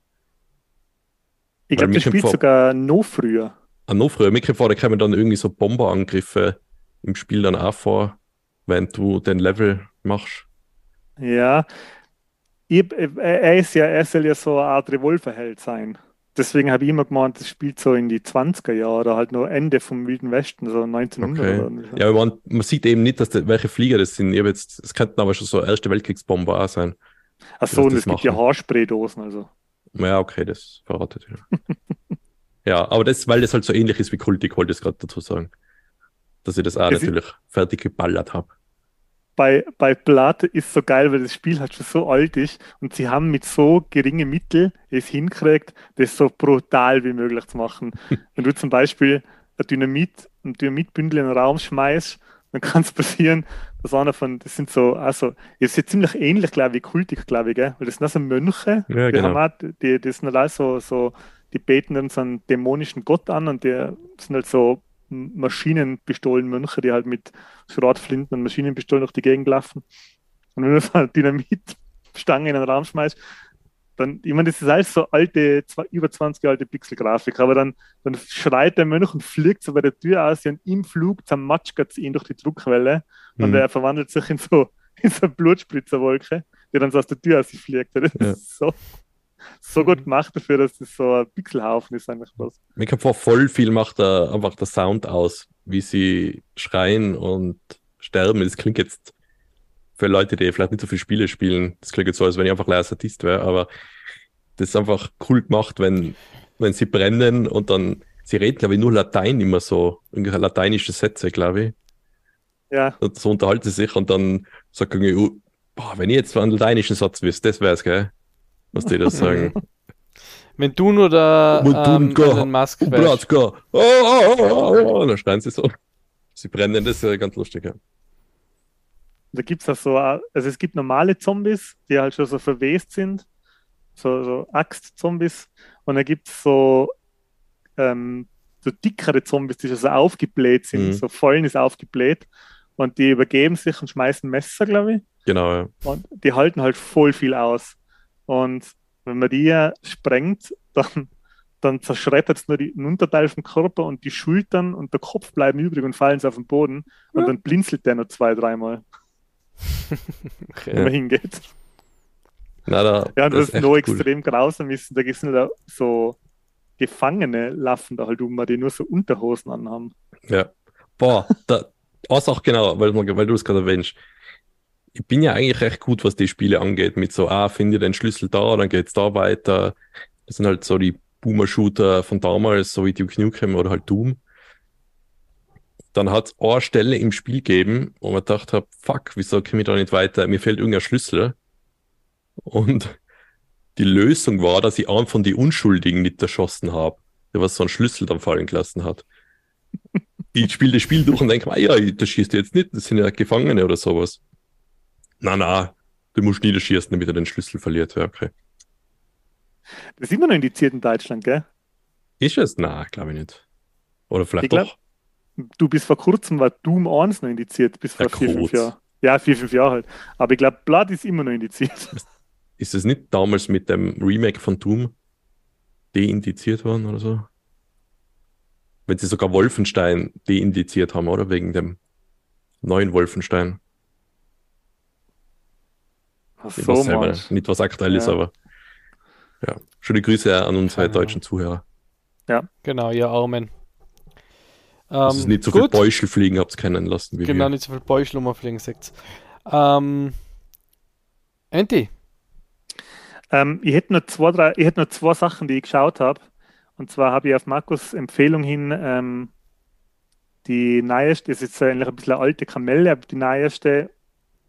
Ich glaube, das spielt Vor- sogar noch früher. Ah, noch früher. Mir kommt vor, da kommen dann irgendwie so Bomberangriffe im Spiel dann auch vor, wenn du den Level machst. Ja. Ich, äh, er ist ja, er soll ja so eine Art Revolverheld sein. Deswegen habe ich immer gemeint, das spielt so in die 20er Jahre oder halt nur Ende vom Wilden Westen, so 1900 Okay. oder so. Ja, man, man sieht eben nicht, dass das, welche Flieger das sind. Jetzt, es könnten aber schon so Erste Weltkriegsbomber auch sein. Ach so, und das es gibt ja. Haarspraydosen, also. Ja, okay, das verratet ja. (laughs) ja, aber das, weil das halt so ähnlich ist wie Kultik, wollte ich es gerade dazu sagen. Dass ich das auch ist- natürlich fertig geballert habe. Bei, bei Platte ist so geil, weil das Spiel halt schon so alt ist und sie haben mit so geringen Mitteln es hinkriegt, das so brutal wie möglich zu machen. (laughs) Wenn du zum Beispiel ein Dynamit, ein Dynamitbündel in den Raum schmeißt, dann kann es passieren, dass einer von, das sind so, also, ist jetzt ziemlich ähnlich, glaube ich, wie Kultik, glaube ich, gell? Weil das sind also Mönche, Ja, die genau. haben auch, die, die sind halt so, so, die beten dann so einen dämonischen Gott an und die sind halt so Maschinenpistolenmönche, die halt mit Schrotflinten und Maschinenpistolen durch die Gegend laufen. Und wenn du so eine Dynamitstange in den Raum schmeißt, dann, ich meine, das ist alles so alte, über 20 Jahre alte Pixelgrafik, aber dann, dann schreit der Mönch und fliegt so bei der Tür aus und im Flug zermatschert es ihn durch die Druckwelle und Hm. er verwandelt sich in so, (laughs) in so eine Blutspritzerwolke, die dann so aus der Tür aus sich fliegt. Das Ja. ist so, so gut gemacht dafür, dass das so ein Pixelhaufen ist, eigentlich bloß. Mir kommt vor, voll viel macht da einfach der Sound aus, wie sie schreien und sterben. Das klingt jetzt für Leute, die vielleicht nicht so viele Spiele spielen, das klingt jetzt so, als wenn ich einfach leider Sadist wäre, aber das ist einfach cool gemacht, wenn, wenn sie brennen und dann, sie reden, glaube ich, nur Latein immer so, irgendwelche lateinische Sätze, glaube ich. Ja, Und so unterhalten sie sich und dann sagt irgendwie, oh, boah, wenn ich jetzt einen lateinischen Satz wüsste, das wär's, gell? Was die das sagen. Wenn du nur du ähm, Elon Musk Oh! Oh, oh, oh, oh, oh. Und dann schreien sie so. Sie brennen, das ist ja ganz lustig, ja. Da gibt es auch so, also es gibt normale Zombies, die halt schon so verwest sind, so, so Axt-Zombies, und dann gibt es so, ähm, so dickere Zombies, die schon so aufgebläht sind, Mhm. so vollen ist aufgebläht, und die übergeben sich und schmeißen Messer, glaube ich. Genau, ja. Und die halten halt voll viel aus. Und wenn man die sprengt, dann, dann zerschreddert es nur die, den Unterteil vom Körper und die Schultern und der Kopf bleiben übrig und fallen sie auf den Boden. Und Ja. dann blinzelt der noch zwei, dreimal, man hingeht. Na, da, Ja, und das was ist noch cool. extrem grausam ist, da gibt es da so Gefangene laufen da halt um, die nur so Unterhosen anhaben. Ja. Boah, da, was auch genau, weil, weil du es gerade erwähnst. Ich bin ja eigentlich recht gut, was die Spiele angeht, mit so, ah, finde den Schlüssel da, dann geht's da weiter. Das sind halt so die Boomer-Shooter von damals, so wie Duke Nukem oder halt Doom. Dann hat es eine Stelle im Spiel gegeben, wo man gedacht hat, fuck, wieso komme ich da nicht weiter? Mir fehlt irgendein Schlüssel. Und die Lösung war, dass ich einen von den Unschuldigen nicht erschossen habe, der was so einen Schlüssel dann fallen gelassen hat. Ich spiele das Spiel durch und denke, ah ja, das schießt jetzt nicht, das sind ja Gefangene oder sowas. Na, na, du musst nie das schießen, damit er den Schlüssel verliert. Ja, okay. Das ist immer noch indiziert in Deutschland, gell? Ist es? Na, glaube ich nicht. Oder vielleicht Ich glaub, doch. Du bist vor kurzem war Doom 1 noch indiziert, bis vor Ja, vier, fünf. Jahren. Ja, vier, fünf Jahre halt. Aber ich glaube, Blood ist immer noch indiziert. (laughs) Ist es nicht damals mit dem Remake von Doom deindiziert worden oder so? Wenn sie sogar Wolfenstein deindiziert haben, oder? Wegen dem neuen Wolfenstein. Ach Ich so, weiß selber Mann. nicht, was aktuell ist, Ja. aber ja. Schöne Grüße an unsere deutschen Zuhörer. Genau, ihr Armen. Ähm, es nicht so viel gut. Bäuschel fliegen habt kennen lassen wie Genau, wir. nicht so viel Bäuschel rumfliegen, sagt's. Ähm, Enti, Ähm, ich hätte noch zwei, drei, ich hätte noch zwei Sachen, die ich geschaut habe. Und zwar habe ich auf Markus Empfehlung hin ähm, die neueste, das ist jetzt eigentlich ein bisschen eine alte Kamelle, aber die neueste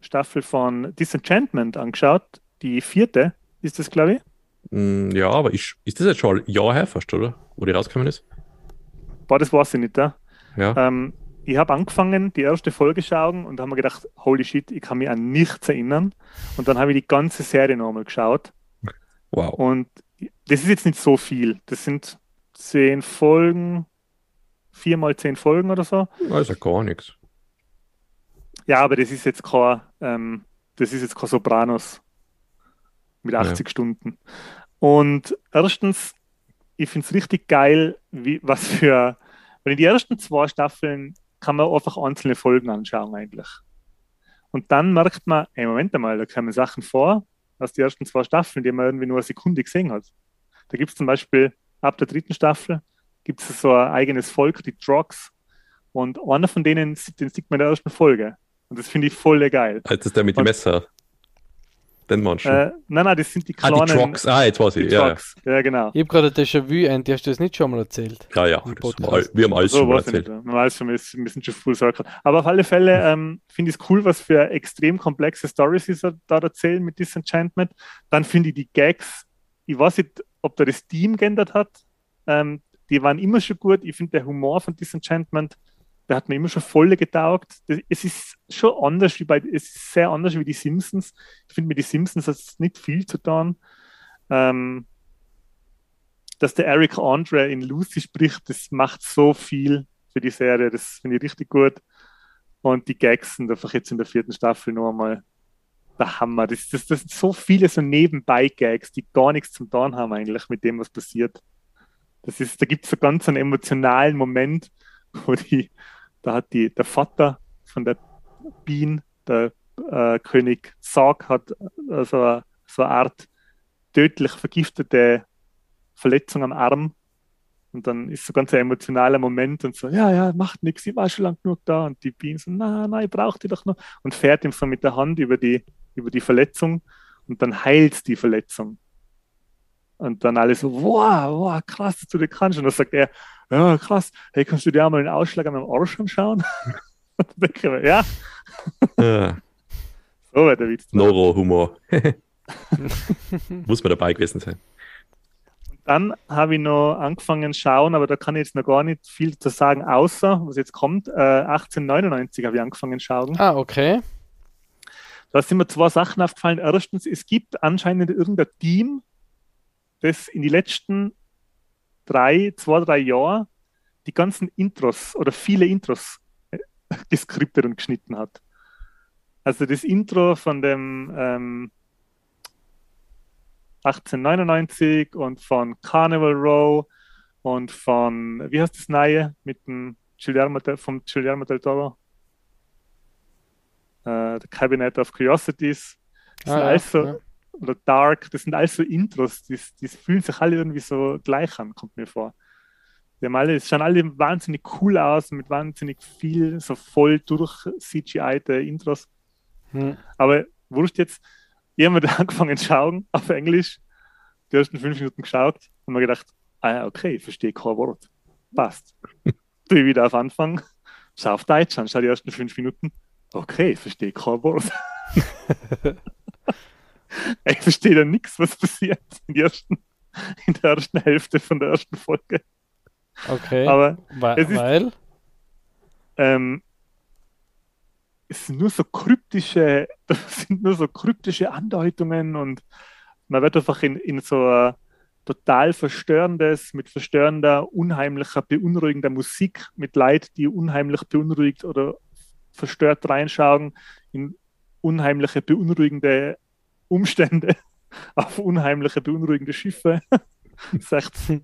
Staffel von Disenchantment angeschaut. Die vierte ist das, glaube ich. Mm, Ja, aber ist, ist das jetzt schon ein Jahr her fast, oder? Wo die rausgekommen ist? Boah, das weiß ich nicht. Ja? Ja. Ähm, ich habe angefangen, die erste Folge schauen und habe mir gedacht, holy shit, ich kann mich an nichts erinnern. Und dann habe ich die ganze Serie nochmal geschaut. Wow. Und das ist jetzt nicht so viel. Das sind zehn Folgen, viermal zehn Folgen oder so. Ja gar nichts. Ja, aber das ist jetzt kein, ähm, das ist jetzt kein Sopranos mit 80 Stunden. Und erstens, ich finde es richtig geil, wie, was für, weil in die ersten zwei Staffeln kann man einfach einzelne Folgen anschauen eigentlich. Und dann merkt man, hey, Moment einmal, da kommen Sachen vor aus den ersten zwei Staffeln, die man irgendwie nur eine Sekunde gesehen hat. Da gibt es zum Beispiel ab der dritten Staffel gibt es so ein eigenes Volk, die Trogs. Und einer von denen, den sieht man in der ersten Folge. Und das finde ich voll geil. Das ist der mit dem Messer. Den meinst du? Äh, nein, nein, das sind die ah, kleinen die Trox. Ah, jetzt weiß die ich. Ja, ja. Ja, genau. ich habe gerade ein Déjà-vu, Enti, hast du das nicht schon mal erzählt? ja, ja. War, wir haben alles So schon mal ich nicht. erzählt. Man weiß schon, wir sind wir sind schon full circle. Aber auf alle Fälle ähm, finde ich es cool, was für extrem komplexe Stories sie da erzählen mit Disenchantment. Dann finde ich die Gags, ich weiß nicht, ob da das Team geändert hat. Ähm, die waren immer schon gut. Ich finde der Humor von Disenchantment, der hat mir immer schon voll getaugt. Es ist schon anders wie bei, es ist sehr anders wie die Simpsons. Ich finde mit die Simpsons hat es nicht viel zu tun. Ähm, dass der Eric Andre in Lucy spricht, das macht so viel für die Serie. Das finde ich richtig gut. Und die Gags sind einfach jetzt in der vierten Staffel noch einmal der Hammer. Das, das, das sind so viele so Nebenbei-Gags, die gar nichts zum tun haben eigentlich mit dem, was passiert. Das ist, da gibt es so ganz einen emotionalen Moment, (laughs) wo die, da hat die, der Vater von der Bean, der äh, König Sark, hat äh, so, eine- Art tödlich vergiftete Verletzung am Arm. Und dann ist so ganz ein emotionaler Moment und so, ja, ja, macht nichts, ich war schon lang genug da. Und die Bean so, nein, nein, ich brauche die doch noch. Und fährt ihm so mit der Hand über die, über die Verletzung und dann heilt die Verletzung. Und dann alle so, wow, wow, krass, dass du das kannst. Und dann sagt er, ja, krass, hey, kannst du dir auch mal den Ausschlag an meinem Arsch anschauen? (laughs) und dann denke ich mir, ja, Ja, (laughs) so wäre der Witz. Noro-Humor. (laughs) Muss man dabei gewesen sein. Dann habe ich noch angefangen zu schauen, aber da kann ich jetzt noch gar nicht viel zu sagen, außer, was jetzt kommt, äh, 1899 habe ich angefangen zu schauen. Ah, okay. Da sind mir zwei Sachen aufgefallen. Erstens, es gibt anscheinend irgendein Team, das in die letzten drei, zwei, drei Jahren die ganzen Intros oder viele Intros äh, (laughs) geskriptet und geschnitten hat. Also das Intro von dem ähm, 1899 und von Carnival Row und von, wie heißt das neue mit dem del, vom Guillermo del Toro? Äh, The Cabinet of Curiosities. Das sind Ah, ja, alles so, ja. Oder Dark, das sind alles so Intros, die, die fühlen sich alle irgendwie so gleich an, kommt mir vor. Die haben alle, es schauen alle wahnsinnig cool aus, mit wahnsinnig viel, so voll durch CGI-te Intros. Hm. Aber wurscht jetzt, ich habe mir (laughs) angefangen zu schauen, auf Englisch, die ersten fünf Minuten geschaut und mir gedacht, ah ja, okay, ich verstehe kein Wort. Passt. (laughs) Ich wieder auf Anfang, schau auf Deutsch an, schau die ersten fünf Minuten, okay, ich verstehe kein Wort. (laughs) (laughs) ich verstehe da nichts, was passiert (laughs) in der, ersten, in der ersten Hälfte von der ersten Folge. Okay. Aber Weil? es ist- weil? ähm, es sind nur so kryptische, (laughs) das sind nur so kryptische Andeutungen und man wird einfach in, in so ein total verstörendes, mit verstörender, unheimlicher, beunruhigender Musik, mit Leid, die unheimlich beunruhigt oder verstört reinschauen, in unheimliche, beunruhigende Umstände, (laughs) auf unheimliche, beunruhigende Schiffe. (laughs) Das ist echt,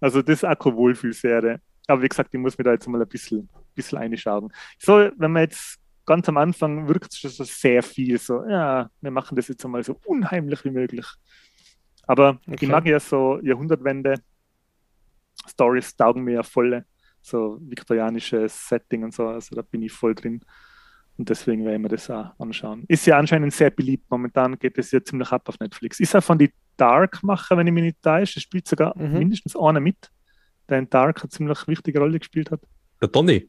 also das ist auch keine Wohlfühlserie. Aber wie gesagt, ich muss mir da jetzt mal ein bisschen, bisschen einschauen. So, wenn man jetzt ganz am Anfang wirkt es schon so sehr viel, so, ja, wir machen das jetzt einmal so unheimlich wie möglich. Aber Okay. ich mag ja so Jahrhundertwende, Stories taugen mir ja voll, so viktorianisches Setting und so, also da bin ich voll drin. Und deswegen werde ich mir das auch anschauen. Ist ja anscheinend sehr beliebt. Momentan geht es ja ziemlich ab auf Netflix. Ist auch von die Dark-Macher, wenn ich mich nicht täusche. Es spielt sogar Mhm. mindestens einer mit, der in Dark eine ziemlich wichtige Rolle gespielt hat. Der Donny.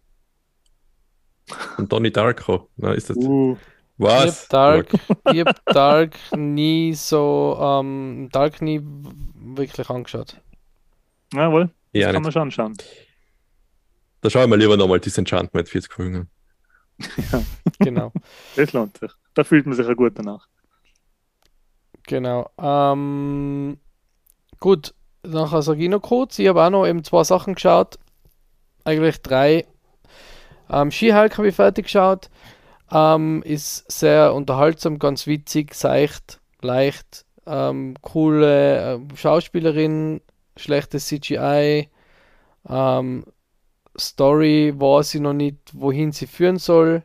Und Donny Darko. Na, ist das. Uh, Was? Ich hab Dark, (laughs) ich hab Dark nie so, ähm, Dark nie wirklich angeschaut. jawohl, das Ja, kann nicht. man schon anschauen. Da schauen wir lieber nochmal Disenchantment 40 Folgen. Genau, (laughs) Das lohnt sich. Da fühlt man sich ja gut danach. genau. Ähm, gut, nachher sage ich noch kurz, ich habe auch noch eben zwei Sachen geschaut. Eigentlich drei. Ähm, She-Hulk habe ich fertig geschaut. Ähm, ist sehr unterhaltsam, ganz witzig, seicht, leicht, ähm, coole äh, Schauspielerin, schlechtes CGI, ähm, Story weiß ich noch nicht, wohin sie führen soll.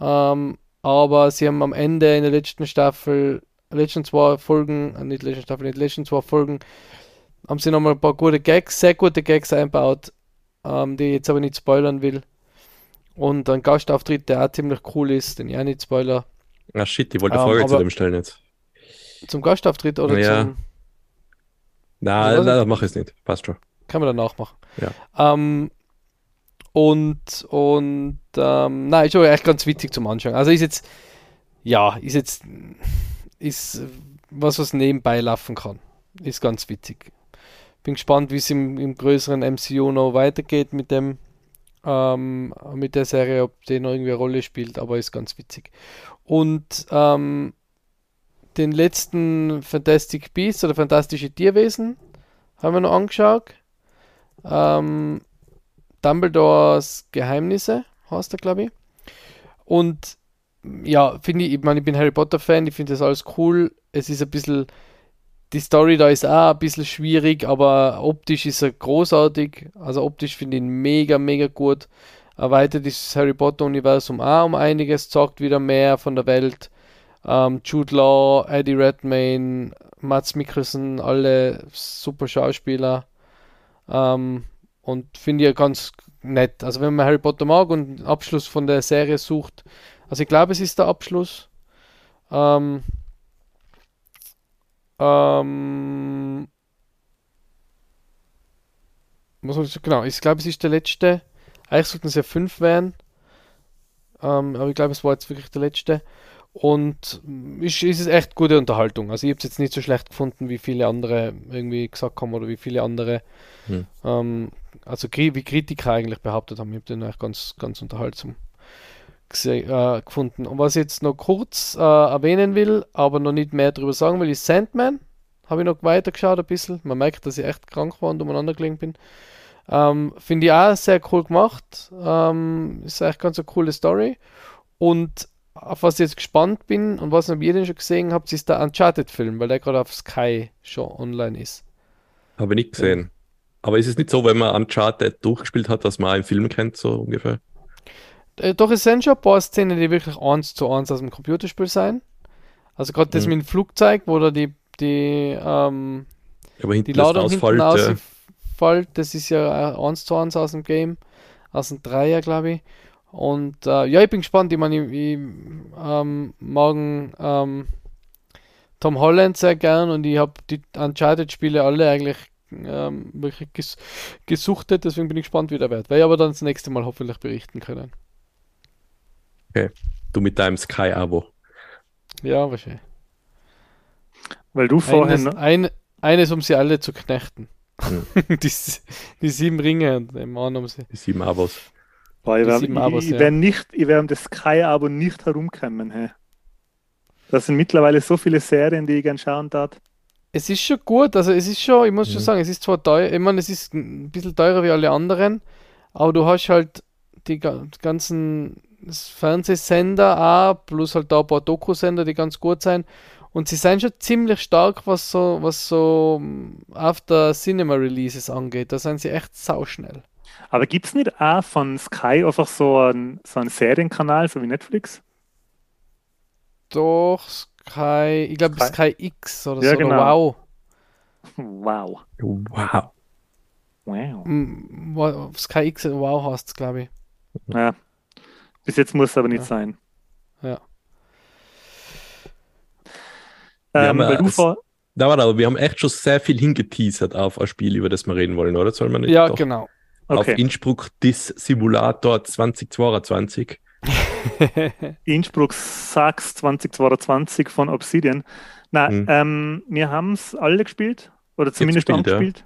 Ähm, aber sie haben am Ende in der letzten Staffel, letzten zwei Folgen, äh, nicht letzten Staffel, nicht letzten zwei Folgen, haben sie nochmal ein paar gute Gags, sehr gute Gags einbaut, ähm, die ich jetzt aber nicht spoilern will. Und ein Gastauftritt, der auch ziemlich cool ist, den ich auch nicht spoiler. Ah, shit, ich wollte eine Ähm, Frage zu aber- dem stellen jetzt. Zum Gastauftritt oder Ja. zum. Nein, das mach ich nicht. Passt schon. Kann man danach machen. Ja. Ähm, und, und, ähm, nein, ist schon echt ganz witzig zum Anschauen. Also ist jetzt, ja, ist jetzt, ist was, was nebenbei laufen kann. Ist ganz witzig. Bin gespannt, wie es im, im größeren MCU noch weitergeht mit dem, ähm, mit der Serie, ob die noch irgendwie eine Rolle spielt, aber ist ganz witzig. Und, ähm, den letzten Fantastic Beasts oder Fantastische Tierwesen haben wir noch angeschaut. Ähm, Dumbledores Geheimnisse heißt er, glaube ich. Und ja, finde ich, ich meine, ich bin Harry Potter Fan, ich finde das alles cool. Es ist ein bisschen, die Story da ist auch ein bisschen schwierig, aber optisch ist er großartig. Also optisch finde ich ihn mega, mega gut. Erweitert das Harry Potter Universum auch um einiges, sagt wieder mehr von der Welt. Ähm, Jude Law, Eddie Redmayne, Mats Mikkelsen, alle super Schauspieler. Ähm, und finde ich ja ganz nett. Also wenn man Harry Potter mag und einen Abschluss von der Serie sucht, also ich glaube, es ist der Abschluss. Ähm, ähm, ich sagen? Genau, ich glaube, es ist der letzte. Eigentlich sollten es ja fünf werden. Ähm, aber ich glaube, es war jetzt wirklich der letzte. Und ist, ist es echt gute Unterhaltung. Also ich habe es jetzt nicht so schlecht gefunden, wie viele andere irgendwie gesagt haben oder wie viele andere, Hm. ähm, also wie Kritiker eigentlich behauptet haben. Ich habe den eigentlich ganz, ganz unterhaltsam äh, gefunden. Und was ich jetzt noch kurz äh, erwähnen will, aber noch nicht mehr darüber sagen will, ist Sandman. Habe ich noch weitergeschaut ein bisschen. Man merkt, dass ich echt krank war und umeinander gelegen bin. Ähm, Finde ich auch sehr cool gemacht. Ähm, ist echt ganz eine coole Story. Und auf was ich jetzt gespannt bin und was ich jeden schon gesehen habt, ist der Uncharted-Film, weil der gerade auf Sky schon online ist. Habe ich nicht gesehen. Aber ist es nicht so, wenn man Uncharted durchgespielt hat, dass man einen Film kennt, so ungefähr? Äh, doch, es sind schon ein paar Szenen, die wirklich eins zu eins aus dem Computerspiel sein. Also gerade das Mhm. mit dem Flugzeug, wo da die, die, ähm, Aber hinten die Ladung hinten ausfällt, ja. ausfällt, das ist ja eins zu eins aus dem Game, aus dem Dreier, glaube ich. Und äh, ja, ich bin gespannt. Ich meine, ich, ich ähm, mag ähm, Tom Holland sehr gern und ich habe die Uncharted-Spiele alle eigentlich ähm, wirklich ges gesuchtet, deswegen bin ich gespannt, wie der wird. Werde ich aber dann das nächste Mal hoffentlich berichten können. Du mit deinem Sky-Abo. Ja, wahrscheinlich. Weil du vorhin. Eines, noch- ein, eines, um sie alle zu knechten. Hm. (laughs) die, die sieben Ringe und den Mann um sie. Die sieben Abos. Boah, ich wär, sieben ich, Abos, ich, ja. nicht, ich wär um das Sky-Abo nicht herumkommen. Hey. Das sind mittlerweile so viele Serien, die ich gern schauen darf. Es ist schon gut, also es ist schon, ich muss schon Mhm. sagen, es ist zwar teuer, ich meine, es ist ein bisschen teurer wie alle anderen, aber du hast halt die ga- ganzen Fernsehsender auch, plus halt da ein paar Dokusender, die ganz gut sein. Und sie sind schon ziemlich stark, was so, was so After Cinema Releases angeht. Da sind sie echt sauschnell. Aber gibt es nicht auch von Sky einfach so einen, so einen Serienkanal, so wie Netflix? Doch, Sky, ich glaube Sky. Sky X oder Ja, so, genau. oder Wow. Wow. Wow. Wow. Wa- Sky X, Wow heißt es, glaube ich. Ja. Bis jetzt muss es aber nicht Ja. sein. Ja. Wir Ähm, weil du vor, Da war aber wir haben echt schon sehr viel hingeteasert auf ein Spiel, über das wir reden wollen, oder? Soll man nicht Ja, doch genau. Auf okay. Innsbruck Dis Simulator 2022? (laughs) Innsbruck Sachs 2022 von Obsidian. Na, Hm. ähm, wir haben es alle gespielt. Oder zumindest gespielt, ja. angespielt.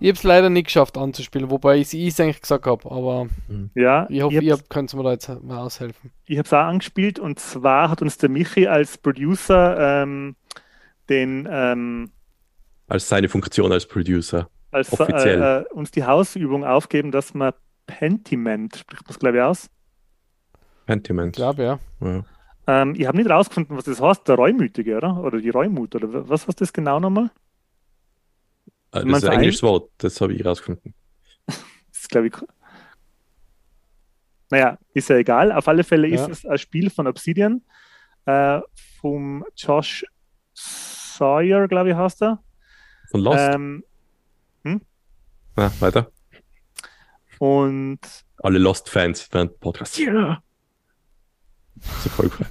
Ich habe es leider nicht geschafft anzuspielen, wobei ich es eigentlich gesagt habe, aber Ja, ich hoffe, ihr könnt mir da jetzt mal aushelfen. Ich habe es auch angespielt und zwar hat uns der Michi als Producer ähm, den ähm, Als seine Funktion als Producer. Als Offiziell. äh, äh, uns die Hausübung aufgeben, dass man Pentiment, spricht man es glaube ich aus. Pentiment. Ich glaube, ja. Ja. Ähm, ich habe nicht rausgefunden, was das heißt, der Reumütige, oder? Oder die Reumut, oder wa- was heißt das genau nochmal? Man Das ist ein ein- englisches Wort, das habe ich rausgefunden. (laughs) Das ist glaube ich. Naja, ist ja egal. Auf alle Fälle ist Ja. es ein Spiel von Obsidian, äh, vom Josh Sawyer, glaube ich, heißt er. Von Lost. Ähm, Na, weiter. und Alle Lost-Fans während Podcast. Ja! So voll cool.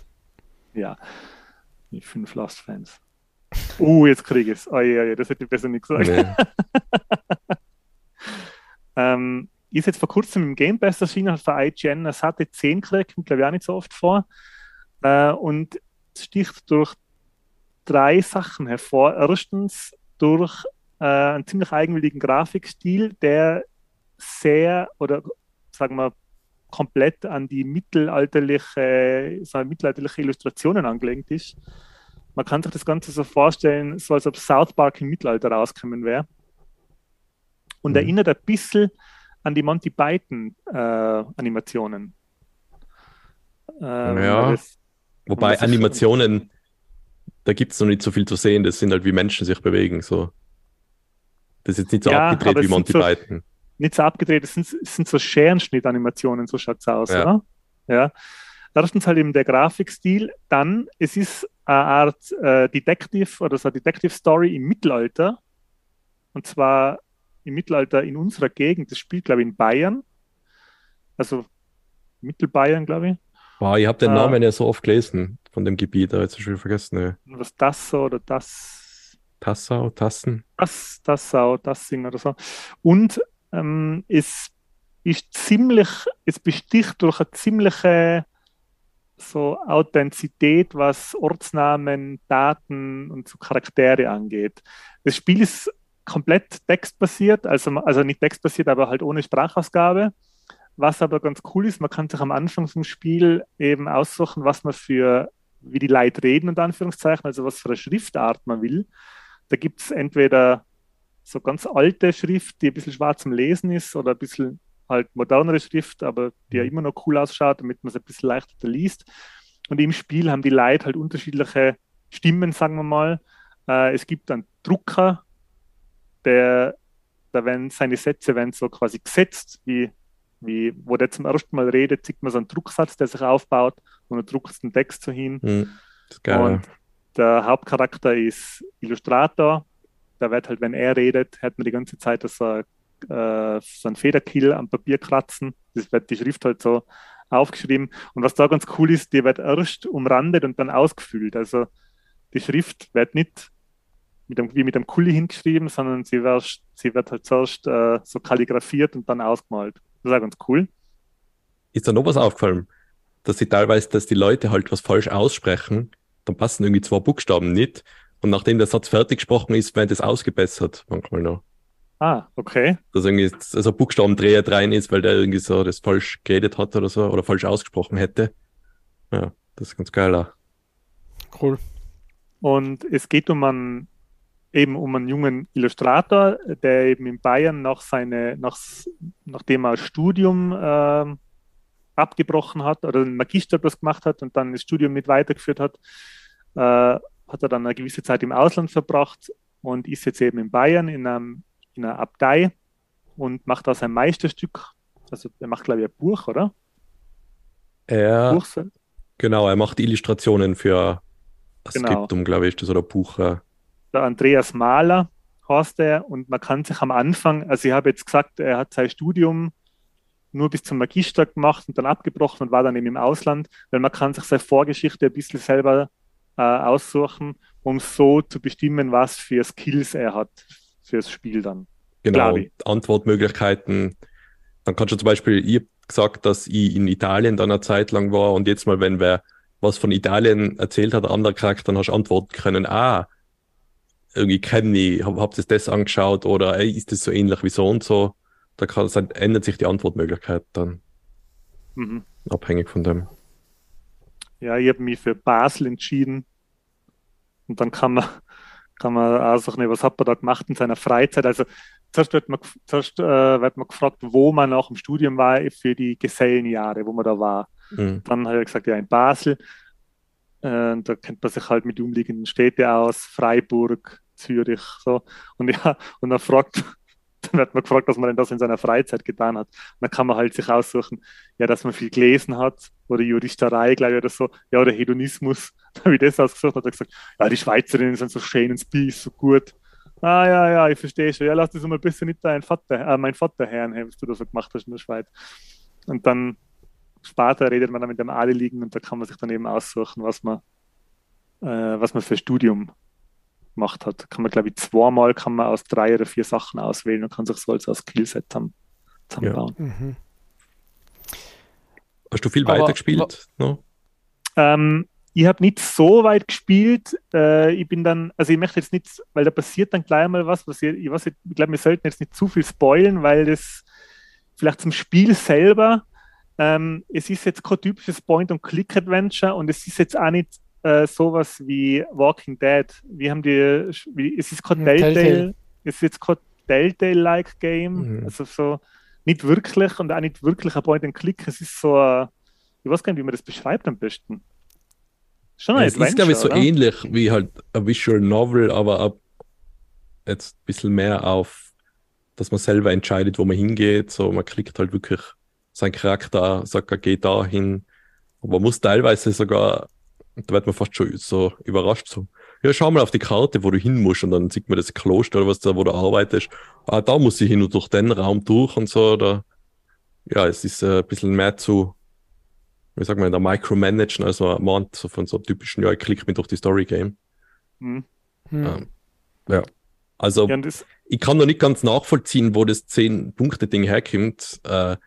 Ja, die fünf Lost-Fans. Uh, jetzt kriege ich es. Oh, ja, ja, das hätte ich besser nicht gesagt. Nee. (laughs) Ähm, ist jetzt vor kurzem im Game Pass erschienen, hat für IGN eine satte 10 gekriegt, kommt glaube ich auch nicht so oft vor. Äh, und sticht durch drei Sachen hervor. Erstens durch äh, einen ziemlich eigenwilligen Grafikstil, der sehr oder sagen wir komplett an die mittelalterliche, so mittelalterliche Illustrationen angelegt ist. Man kann sich das Ganze so vorstellen, so als ob South Park im Mittelalter rausgekommen wäre. Und Mhm. erinnert ein bisschen an die Monty Python äh, Animationen. Ähm, Ja. das- Wobei Animationen, da gibt es noch nicht so viel zu sehen. Das sind halt wie Menschen sich bewegen. So. Das ist jetzt nicht so Ja, abgedreht wie Monty so- Python. nicht so abgedreht, es sind, es sind so Scherenschnitt-Animationen, so schaut es aus, Ja. oder? Ja. Erstens halt eben der Grafikstil, dann es ist eine Art äh, Detective oder so eine Detective Story im Mittelalter. Und zwar im Mittelalter in unserer Gegend, das spielt, glaube ich, in Bayern. Also Mittelbayern, glaube ich. Boah, ich habe den Ah. Namen ja so oft gelesen von dem Gebiet, aber jetzt schon wieder vergessen. Ne. Was das so oder das Tassau, Tassen. das, das Sau, das Sing oder so. Und ähm, es ist ziemlich, es besticht durch eine ziemliche so Authentizität, was Ortsnamen, Daten und so Charaktere angeht. Das Spiel ist komplett textbasiert, also, also nicht textbasiert, aber halt ohne Sprachausgabe. Was aber ganz cool ist, man kann sich am Anfang vom Spiel eben aussuchen, was man für, wie die Leute reden, unter Anführungszeichen, also was für eine Schriftart man will. Da gibt es entweder so ganz alte Schrift, die ein bisschen schwer zum Lesen ist, oder ein bisschen halt modernere Schrift, aber die ja immer noch cool ausschaut, damit man es ein bisschen leichter liest. Und im Spiel haben die Leute halt unterschiedliche Stimmen, sagen wir mal. Äh, es gibt einen Drucker, der, da werden seine Sätze werden so quasi gesetzt, wie, wie wo der zum ersten Mal redet, sieht man so einen Drucksatz, der sich aufbaut und er druckt den Text so hin. Hm, das ist geil. Und der Hauptcharakter ist Illustrator. Da wird halt, wenn er redet, hört man die ganze Zeit so, äh, so ein Federkill am Papier kratzen. Das wird die Schrift halt so aufgeschrieben. Und was da ganz cool ist, die wird erst umrandet und dann ausgefüllt. Also die Schrift wird nicht mit einem, wie mit einem Kuli hingeschrieben, sondern sie wird, sie wird halt zuerst äh, so kalligrafiert und dann ausgemalt. Das ist auch ganz cool. Ist da noch was aufgefallen? Dass sie teilweise, dass die Leute halt was falsch aussprechen, dann passen irgendwie zwei Buchstaben nicht Und nachdem der Satz fertig gesprochen ist, wird es ausgebessert, manchmal noch. Ah, okay. Dass irgendwie also Buchstabendreher rein ist, weil der irgendwie so das falsch geredet hat oder so oder falsch ausgesprochen hätte. Ja, das ist ganz geil. Auch. Cool. Und es geht um einen, eben um einen jungen Illustrator, der eben in Bayern nach seine, nach, nachdem er das Studium äh, abgebrochen hat oder einen Magister gemacht hat und dann das Studium mit weitergeführt hat, äh, hat er dann eine gewisse Zeit im Ausland verbracht und ist jetzt eben in Bayern in, einem, in einer Abtei und macht da sein Meisterstück. Also er macht, glaube ich, ein Buch, oder? Er, Buch, genau, er macht Illustrationen für das Genau. Skriptum, glaube ich, das oder Buch. äh, der Andreas Mahler heißt er und man kann sich am Anfang, also ich habe jetzt gesagt, er hat sein Studium nur bis zum Magister gemacht und dann abgebrochen und war dann eben im Ausland, weil man kann sich seine Vorgeschichte ein bisschen selber äh, aussuchen, um so zu bestimmen, was für Skills er hat fürs Spiel dann. Genau. Antwortmöglichkeiten. Dann kannst du zum Beispiel, ich hab gesagt, dass ich in Italien dann eine Zeit lang war und jetzt mal, wenn wer was von Italien erzählt hat, ein anderer Charakter, dann hast du antworten können, ah, irgendwie kenne ich, hab, hab das das angeschaut oder ey, ist das so ähnlich wie so und so. Da kann, ändert sich die Antwortmöglichkeit dann Mhm. abhängig von dem. Ja, ich habe mich für Basel entschieden und dann kann man, kann man auch sagen, was hat man da gemacht in seiner Freizeit? Also zuerst wird man, zuerst, äh, wird man gefragt, wo man nach dem Studium war für die Gesellenjahre, wo man da war. Mhm. Dann hat er gesagt, ja, in Basel. Äh, da kennt man sich halt mit umliegenden Städten aus, Freiburg, Zürich, so. Und ja, und dann fragt, dann (laughs) wird man gefragt, was man denn das in seiner Freizeit getan hat. Und dann kann man halt sich aussuchen, ja, dass man viel gelesen hat oder Juristerei, glaube ich, oder so, ja, oder Hedonismus. (laughs) Da habe ich das ausgesucht, hat er gesagt, ja, die Schweizerinnen sind so schön und Spiel ist so gut. Ah, ja, ja, ich verstehe schon. Ja, lass das mal besser nicht dein Vater, äh, mein Vater hören, hey, was du da so gemacht hast in der Schweiz. Und dann später redet man dann mit dem Adeligen und da kann man sich dann eben aussuchen, was man, äh, was man für Studium gemacht hat. Kann man, glaube ich, zweimal kann man aus drei oder vier Sachen auswählen und kann sich so als, als Skillset zusammen, zusammenbauen. Mhm. Hast du viel Aber- weitergespielt? No? Ähm, ich habe nicht so weit gespielt. Äh, ich bin dann, also ich möchte jetzt nicht, weil da passiert dann gleich mal was, was ich, ich, weiß ich glaube, wir sollten jetzt nicht zu viel spoilen, weil das vielleicht zum Spiel selber, ähm, es ist jetzt kein typisches Point-and-Click-Adventure und es ist jetzt auch nicht äh, sowas wie Walking Dead. Wir haben die, wie, es ist kein Hm, Telltale, Telltale. es ist jetzt kein Telltale-like Game, Mhm. also so nicht wirklich und auch nicht wirklich ein Point-and-Click. Es ist so, ein, ich weiß gar nicht, wie man das beschreibt am besten. Schon ein Es ist, glaube ich, so Adventure, oder? ähnlich wie halt ein Visual Novel, aber ab jetzt ein bisschen mehr auf, dass man selber entscheidet, wo man hingeht. So, man klickt halt wirklich seinen Charakter, sagt, er geht da hin. Und man muss teilweise sogar, da wird man fast schon so überrascht, so, ja, schau mal auf die Karte, wo du hin musst, und dann sieht man das Kloster oder was da, wo du arbeitest. Ah, da muss ich hin und durch den Raum durch und so. Da, ja, es ist äh, ein bisschen mehr zu, wie sagt man, der Micromanagen, also man meint so von so einem typischen, ja, ich klicke mich durch die Story Game. Hm. Hm. Ähm, ja. Also, Ja, und das, ich kann noch nicht ganz nachvollziehen, wo das 10-Punkte-Ding herkommt. Äh,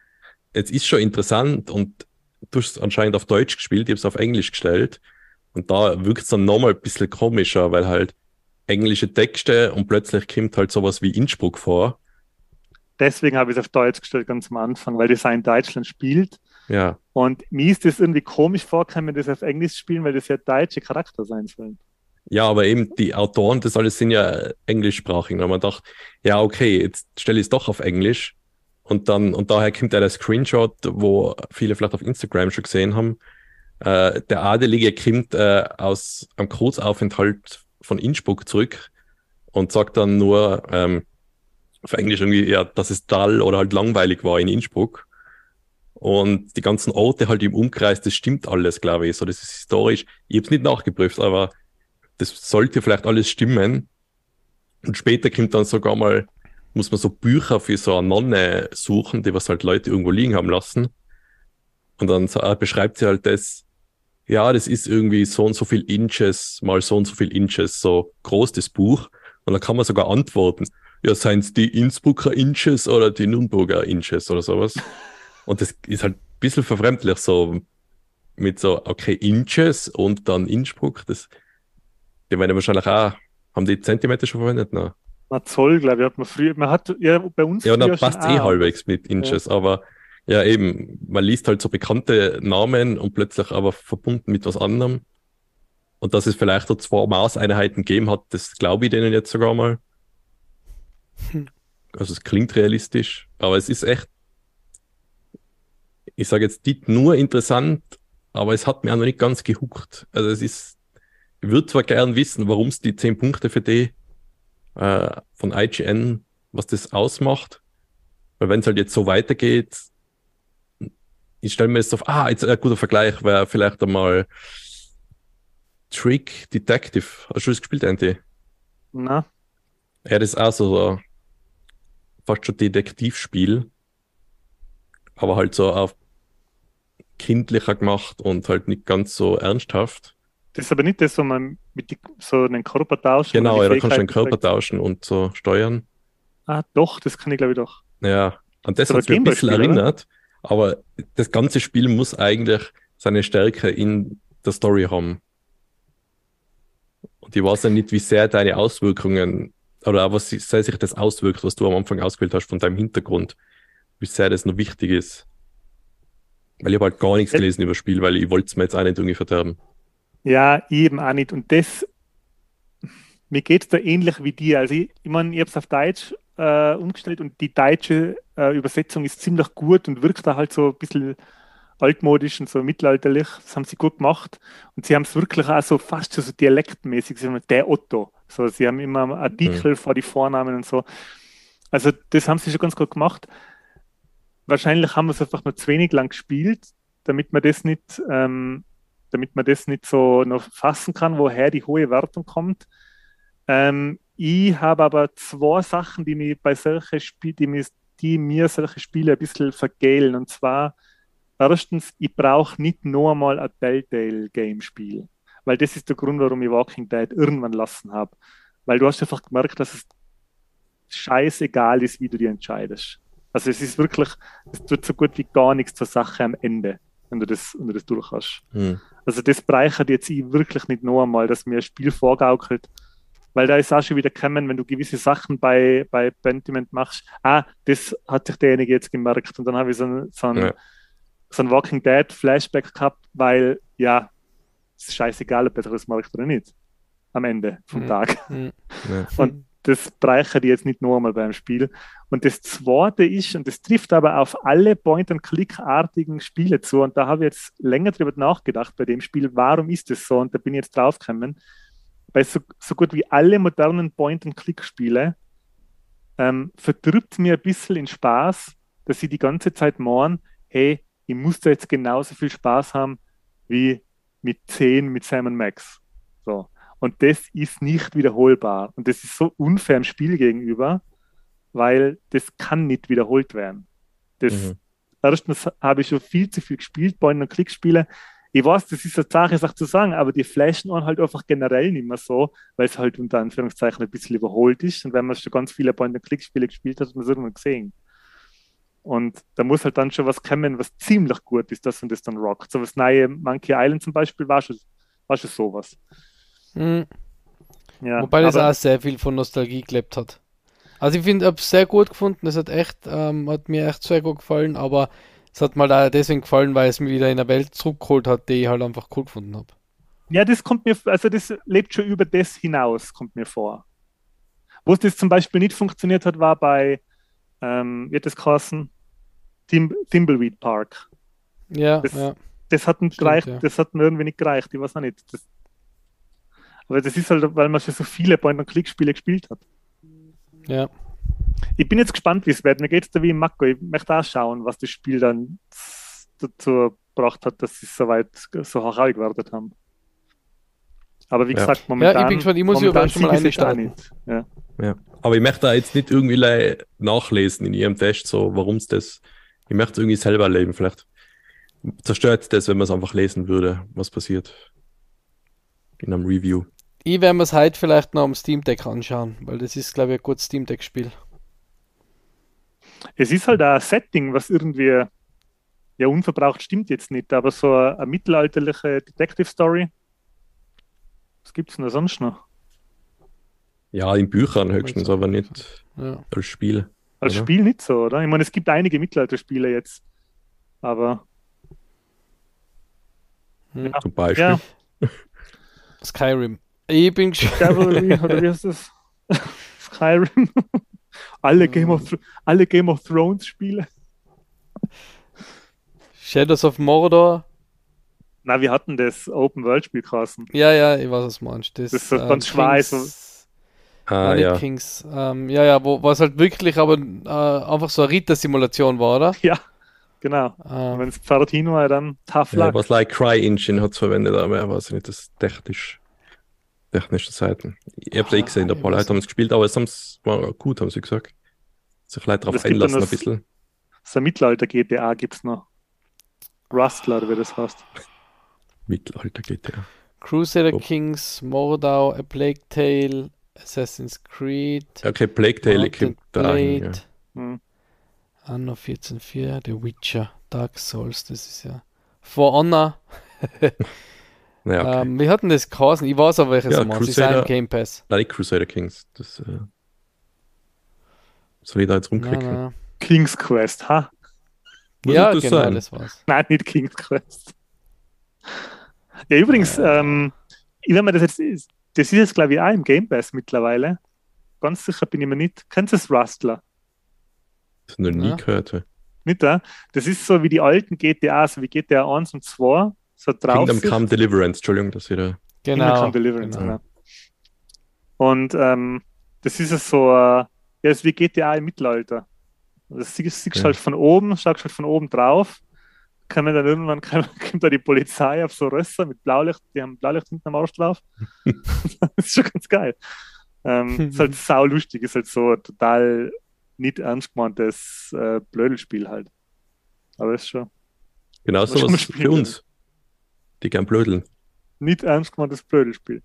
es ist schon interessant und du hast anscheinend auf Deutsch gespielt, ich habe es auf Englisch gestellt. Und da wirkt es dann nochmal ein bisschen komischer, weil halt englische Texte und plötzlich kommt halt sowas wie Innsbruck vor. deswegen habe ich es auf Deutsch gestellt ganz am Anfang, weil das in Deutschland spielt. Ja, Und mir ist das irgendwie komisch vorgekommen, das auf Englisch spielen, weil das ja deutsche Charakter sein sollen. ja, aber eben die Autoren, das alles sind ja englischsprachig. Und man dachte, ja, okay, jetzt stelle ich es doch auf Englisch. Und dann, und daher kommt ja der Screenshot, wo viele vielleicht auf Instagram schon gesehen haben. Äh, der Adelige kommt äh, aus einem Kurzaufenthalt von Innsbruck zurück und sagt dann nur ähm, auf Englisch irgendwie, ja, dass es dull oder halt langweilig war in Innsbruck. Und die ganzen Orte halt im Umkreis, das stimmt alles, glaube ich. So, das ist historisch. Ich habe es nicht nachgeprüft, aber das sollte vielleicht alles stimmen. Und später kommt dann sogar mal, muss man so Bücher für so eine Nonne suchen, die was halt Leute irgendwo liegen haben lassen. Und dann so, beschreibt sie halt das, ja, das ist irgendwie so und so viel Inches, mal so und so viel Inches, so groß das Buch. Und dann kann man sogar antworten, ja, seien es die Innsbrucker Inches oder die Nürnberger Inches oder sowas. (laughs) Und das ist halt ein bisschen verfremdlich so mit so, okay, Inches und dann Innsbruck, das Die werden wahrscheinlich auch, haben die Zentimeter schon verwendet? Nein. Na, Zoll, glaube ich, hat man früher, man hat ja bei uns Ja, dann passt eh halbwegs mit Inches, aber ja, eben, man liest halt so bekannte Namen und plötzlich aber verbunden mit was anderem. Und dass es vielleicht so zwei Maßeinheiten gegeben hat, das glaube ich denen jetzt sogar mal. Also es klingt realistisch, aber es ist echt, ich sage jetzt nicht nur interessant, aber es hat mir auch noch nicht ganz gehuckt. Also es ist, ich würde zwar gern wissen, warum es die 10 Punkte für die äh, von IGN, was das ausmacht, weil wenn es halt jetzt so weitergeht, ich stelle mir jetzt auf, ah, jetzt ein guter Vergleich wäre vielleicht einmal Trick Detective. Hast du das gespielt, Andy? Na, Ja, das ist auch so ein fast schon Detektivspiel, aber halt so auf kindlicher gemacht und halt nicht ganz so ernsthaft. das ist aber nicht das, wo man mit die, so einen Körper tauscht. Genau, ja, da kannst du den Körper tauschen und so steuern. Ah, doch, das kann ich glaube ich doch. Ja, an das Aber hat mich ein bisschen Gameboy-Spiel, oder? Aber das ganze Spiel muss eigentlich seine Stärke in der Story haben. Und ich weiß ja nicht, wie sehr deine Auswirkungen oder auch was sehr sich das auswirkt, was du am Anfang ausgewählt hast von deinem Hintergrund, wie sehr das noch wichtig ist. Weil ich habe halt gar nichts gelesen über das Spiel, weil ich wollte es mir jetzt auch nicht irgendwie verderben. Ja, eben auch nicht. Und das, mir geht es da ähnlich wie dir. Also ich, ich meine, ich habe es auf Deutsch äh, umgestellt und die deutsche äh, Übersetzung ist ziemlich gut und wirkt da halt so ein bisschen altmodisch und so mittelalterlich. Das haben sie gut gemacht. Und sie haben es wirklich auch so fast so dialektmäßig, sie haben der Otto. So, sie haben immer Artikel vor die Vornamen und so. Also das haben sie schon ganz gut gemacht. Wahrscheinlich haben wir es einfach nur zu wenig lang gespielt, damit man das nicht, ähm, damit man das nicht so noch fassen kann, woher die hohe Wertung kommt. Ähm, ich habe aber zwei Sachen, die mir bei solchen Spielen, die mir, die mir solche Spiele ein bisschen vergällen. Und zwar, erstens, ich brauche nicht noch einmal ein Telltale-Game-Spiel. Weil das ist der Grund, warum ich Walking Dead irgendwann lassen habe. Weil du hast einfach gemerkt, dass es scheißegal ist, wie du dir entscheidest. Also es ist wirklich, es tut so gut wie gar nichts zur Sache am Ende, wenn du das, wenn du das durch hast. Hm. Also das bereichert jetzt ich wirklich nicht noch einmal, dass mir ein Spiel vorgaukelt. Weil da ist auch schon wieder gekommen, wenn du gewisse Sachen bei, bei Pentiment machst, ah, das hat sich derjenige jetzt gemerkt. Und dann habe ich so ein, so ein, Ja. so ein Walking Dead Flashback gehabt, weil, ja, es ist scheißegal, ob er das merkt oder nicht. Am Ende vom Mhm. Tag. Mhm. (laughs) Ja. Und das bereichert jetzt nicht nur einmal beim Spiel. Und das zweite ist, und das trifft aber auf alle Point-and-Click-artigen Spiele zu, und da habe ich jetzt länger drüber nachgedacht bei dem Spiel, warum ist das so? Und da bin ich jetzt draufgekommen. Bei so, so gut wie alle modernen Point-and-Click-Spiele ähm, verdirbt mir ein bisschen den Spaß, dass ich die ganze Zeit morgen, hey, ich muss da jetzt genauso viel Spaß haben wie mit 10 mit Sam Max. So. Und das ist nicht wiederholbar. Und das ist so unfair im Spiel gegenüber, weil das kann nicht wiederholt werden. Das, Mhm. Erstens habe ich schon viel zu viel gespielt, Point- und Klickspiele. Ich weiß, das ist eine Sache, Sache zu sagen, aber die flashen einen halt einfach generell nicht mehr so, weil es halt unter Anführungszeichen ein bisschen überholt ist. Und wenn man schon ganz viele Point- und Klickspiele gespielt hat, hat man es irgendwann gesehen. Und da muss halt dann schon was kommen, was ziemlich gut ist, dass man das dann rockt. So was neue Monkey Island zum Beispiel war schon, war schon sowas. Mhm. Ja, Wobei das auch sehr viel von Nostalgie gelebt hat. Also ich finde, ich habe es sehr gut gefunden. Es hat echt, ähm, hat mir echt sehr gut gefallen, aber es hat mal auch deswegen gefallen, weil es mich wieder in eine Welt zurückgeholt hat, die ich halt einfach cool gefunden habe. Ja, das kommt mir, also das lebt schon über das hinaus, kommt mir vor. Wo das zum Beispiel nicht funktioniert hat, war bei, ähm, wie hat das geheißen? Thim Thimbleweed Park. Ja, Das- ja. Das hat Stimmt, gereicht, ja. das hat mir irgendwie nicht gereicht, ich weiß auch nicht. Das, aber das ist halt, weil man schon so viele Point-and-Click-Spiele gespielt hat. Ja. Ich bin jetzt gespannt, wie es wird. Mir geht es da wie im Mako. Ich möchte auch schauen, was das Spiel dann dazu gebracht hat, dass sie es so weit so hoch gewertet haben. Aber wie Ja. gesagt, Ja, momentan, ich bin gespannt. Ich muss aber schon mal es nicht. Ja. Ja. Aber ich möchte da jetzt nicht irgendwie le- nachlesen in ihrem Test, so warum es das. Ich möchte es irgendwie selber erleben. Vielleicht zerstört das, wenn man es einfach lesen würde, was passiert. In einem Review. Ich werde mir es heute vielleicht noch am Steam Deck anschauen, weil das ist, glaube ich, ein gutes Steam Deck-Spiel. Es ist halt ein Setting, was irgendwie, ja, unverbraucht stimmt jetzt nicht, aber so eine, eine mittelalterliche Detective Story. Was gibt's denn da sonst noch? Ja, in Büchern höchstens, aber nicht Ja. als Spiel. Als Oder? Spiel nicht so, oder? Ich meine, es gibt einige Mittelalterspiele jetzt. Aber Zum Beispiel. ja, (laughs) Skyrim. Ich bin gespannt. Cavalry, oder wie heißt das? (laughs) Skyrim. alle, Game of, alle Game of Thrones Spiele. Shadows of Mordor. Na, wir hatten das Open World Spiel Carsten. Ja, ja, ich weiß, was du meinst. Das, Das ist so ganz schwarz, Kings, Ah, ja. Kings. Ähm, ja, ja, wo was halt wirklich aber äh, einfach so eine Ritter-Simulation war, oder? Ja, genau. Ähm, Wenn es Pferd hin war, dann tough ja. luck. Was like Cry Engine hat es verwendet, aber ich weiß nicht, das technisch, technische Seiten. Ich habe es eh gesehen, ein paar Leute haben es gespielt, aber es war gut, haben sie gesagt. Sich Leute darauf einlassen ein das- bisschen. So ein Mittelalter-GTA gibt es noch. Rustler, oder wie das heißt. Mittelalter GTA. Crusader Oh. Kings, Mordau, A Plague Tale, Assassin's Creed, Okay, Plague Tale kommt da rein. Ja. Blade, Hm. Anno 14.4, The Witcher, Dark Souls, das ist ja. For Honor, (laughs) Naja, okay. ähm, wir hatten das geheißen, ich weiß aber welches Ja, ja, Mal, sie Crusader- Game Pass. Nein, nicht Crusader Kings. Das äh, soll ich da jetzt Nein, rumklicken? nein. King's Quest, ha? Muss Ja, das genau, sein? das war's. Nein, nicht King's Quest. Ja, übrigens, ähm, ich- wenn man das jetzt ist, das ist jetzt, glaube ich, auch im Game Pass mittlerweile. Ganz sicher bin ich mir nicht. Kennst du das Rustler? Das noch nie Ja. gehört. ja. Nicht da? Das ist so wie die alten GTA, so wie GTA 1 und 2. So drauf. Kingdom Come Deliverance, Entschuldigung, dass ich da. Genau. Come Deliverance, genau. Und ähm, das ist ja so, äh, ja, ist wie GTA im Mittelalter. Das siehst, siehst Ja. halt von oben, schaust halt von oben drauf. Kann man dann irgendwann kann, (laughs) kommt da die Polizei auf so Rösser mit Blaulicht, die haben Blaulicht hinten am Arsch drauf. (laughs) (laughs) das ist schon ganz geil. Ähm, ist halt sau lustig, ist halt so ein total nicht ernst gemeintes äh, Blödelspiel halt. Aber ist schon Genau Was sowas spielen für uns. Die gern blödeln. nicht ernst gemeintes Blödelspiel.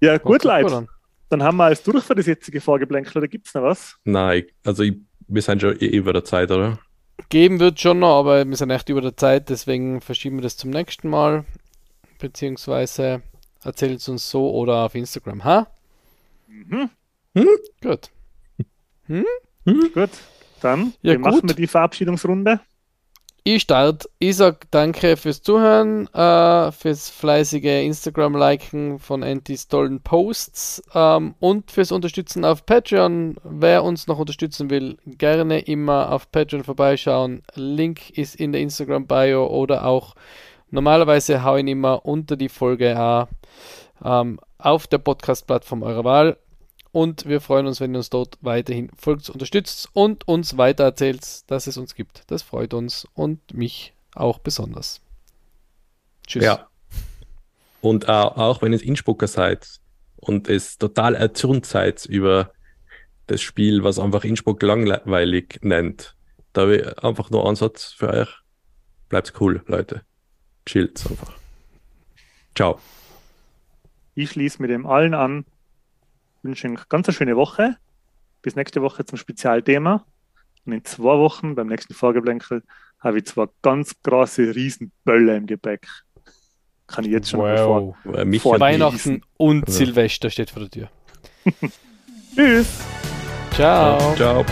Ja, Hört gut, Leute. an. Dann haben wir alles durch für das jetzige Vorgeblänkel, oder gibt's noch was? Nein, also ich, wir sind schon eh über der Zeit, oder? Geben wird schon noch, aber wir sind echt über der Zeit, deswegen verschieben wir das zum nächsten Mal. Beziehungsweise erzählt es uns so oder auf Instagram, ha? Mhm. Gut. Gut, dann Ja, machen gut. wir die Verabschiedungsrunde. Ich starte. Ich sag danke fürs Zuhören, äh, fürs fleißige Instagram-Liken von Antis tollen Posts ähm, und fürs Unterstützen auf Patreon. Wer uns noch unterstützen will, gerne immer auf Patreon vorbeischauen. Link ist in der Instagram-Bio oder auch normalerweise hau ihn immer unter die Folge A ähm, auf der Podcast-Plattform eurer Wahl. Und wir freuen uns, wenn ihr uns dort weiterhin folgt, unterstützt und uns weitererzählt, dass es uns gibt. Das freut uns und mich auch besonders. Tschüss. Ja. Und auch, auch wenn ihr Innsbrucker seid und es total erzürnt seid über das Spiel, was einfach Innsbruck langweilig nennt, da habe ich einfach nur einen Satz für euch. Bleibt's cool, Leute. Chillt einfach. Ciao. Ich schließe mit dem allen an. Wünsche euch ganz eine schöne Woche. Bis nächste Woche zum Spezialthema. Und in zwei Wochen beim nächsten Vorgeblänkel habe ich zwei ganz große Riesenböller im Gepäck. Kann ich jetzt schon mal vor. Vor Weihnachten und Ja. Silvester steht vor der Tür. (laughs) Tschüss! Ciao. Ciao.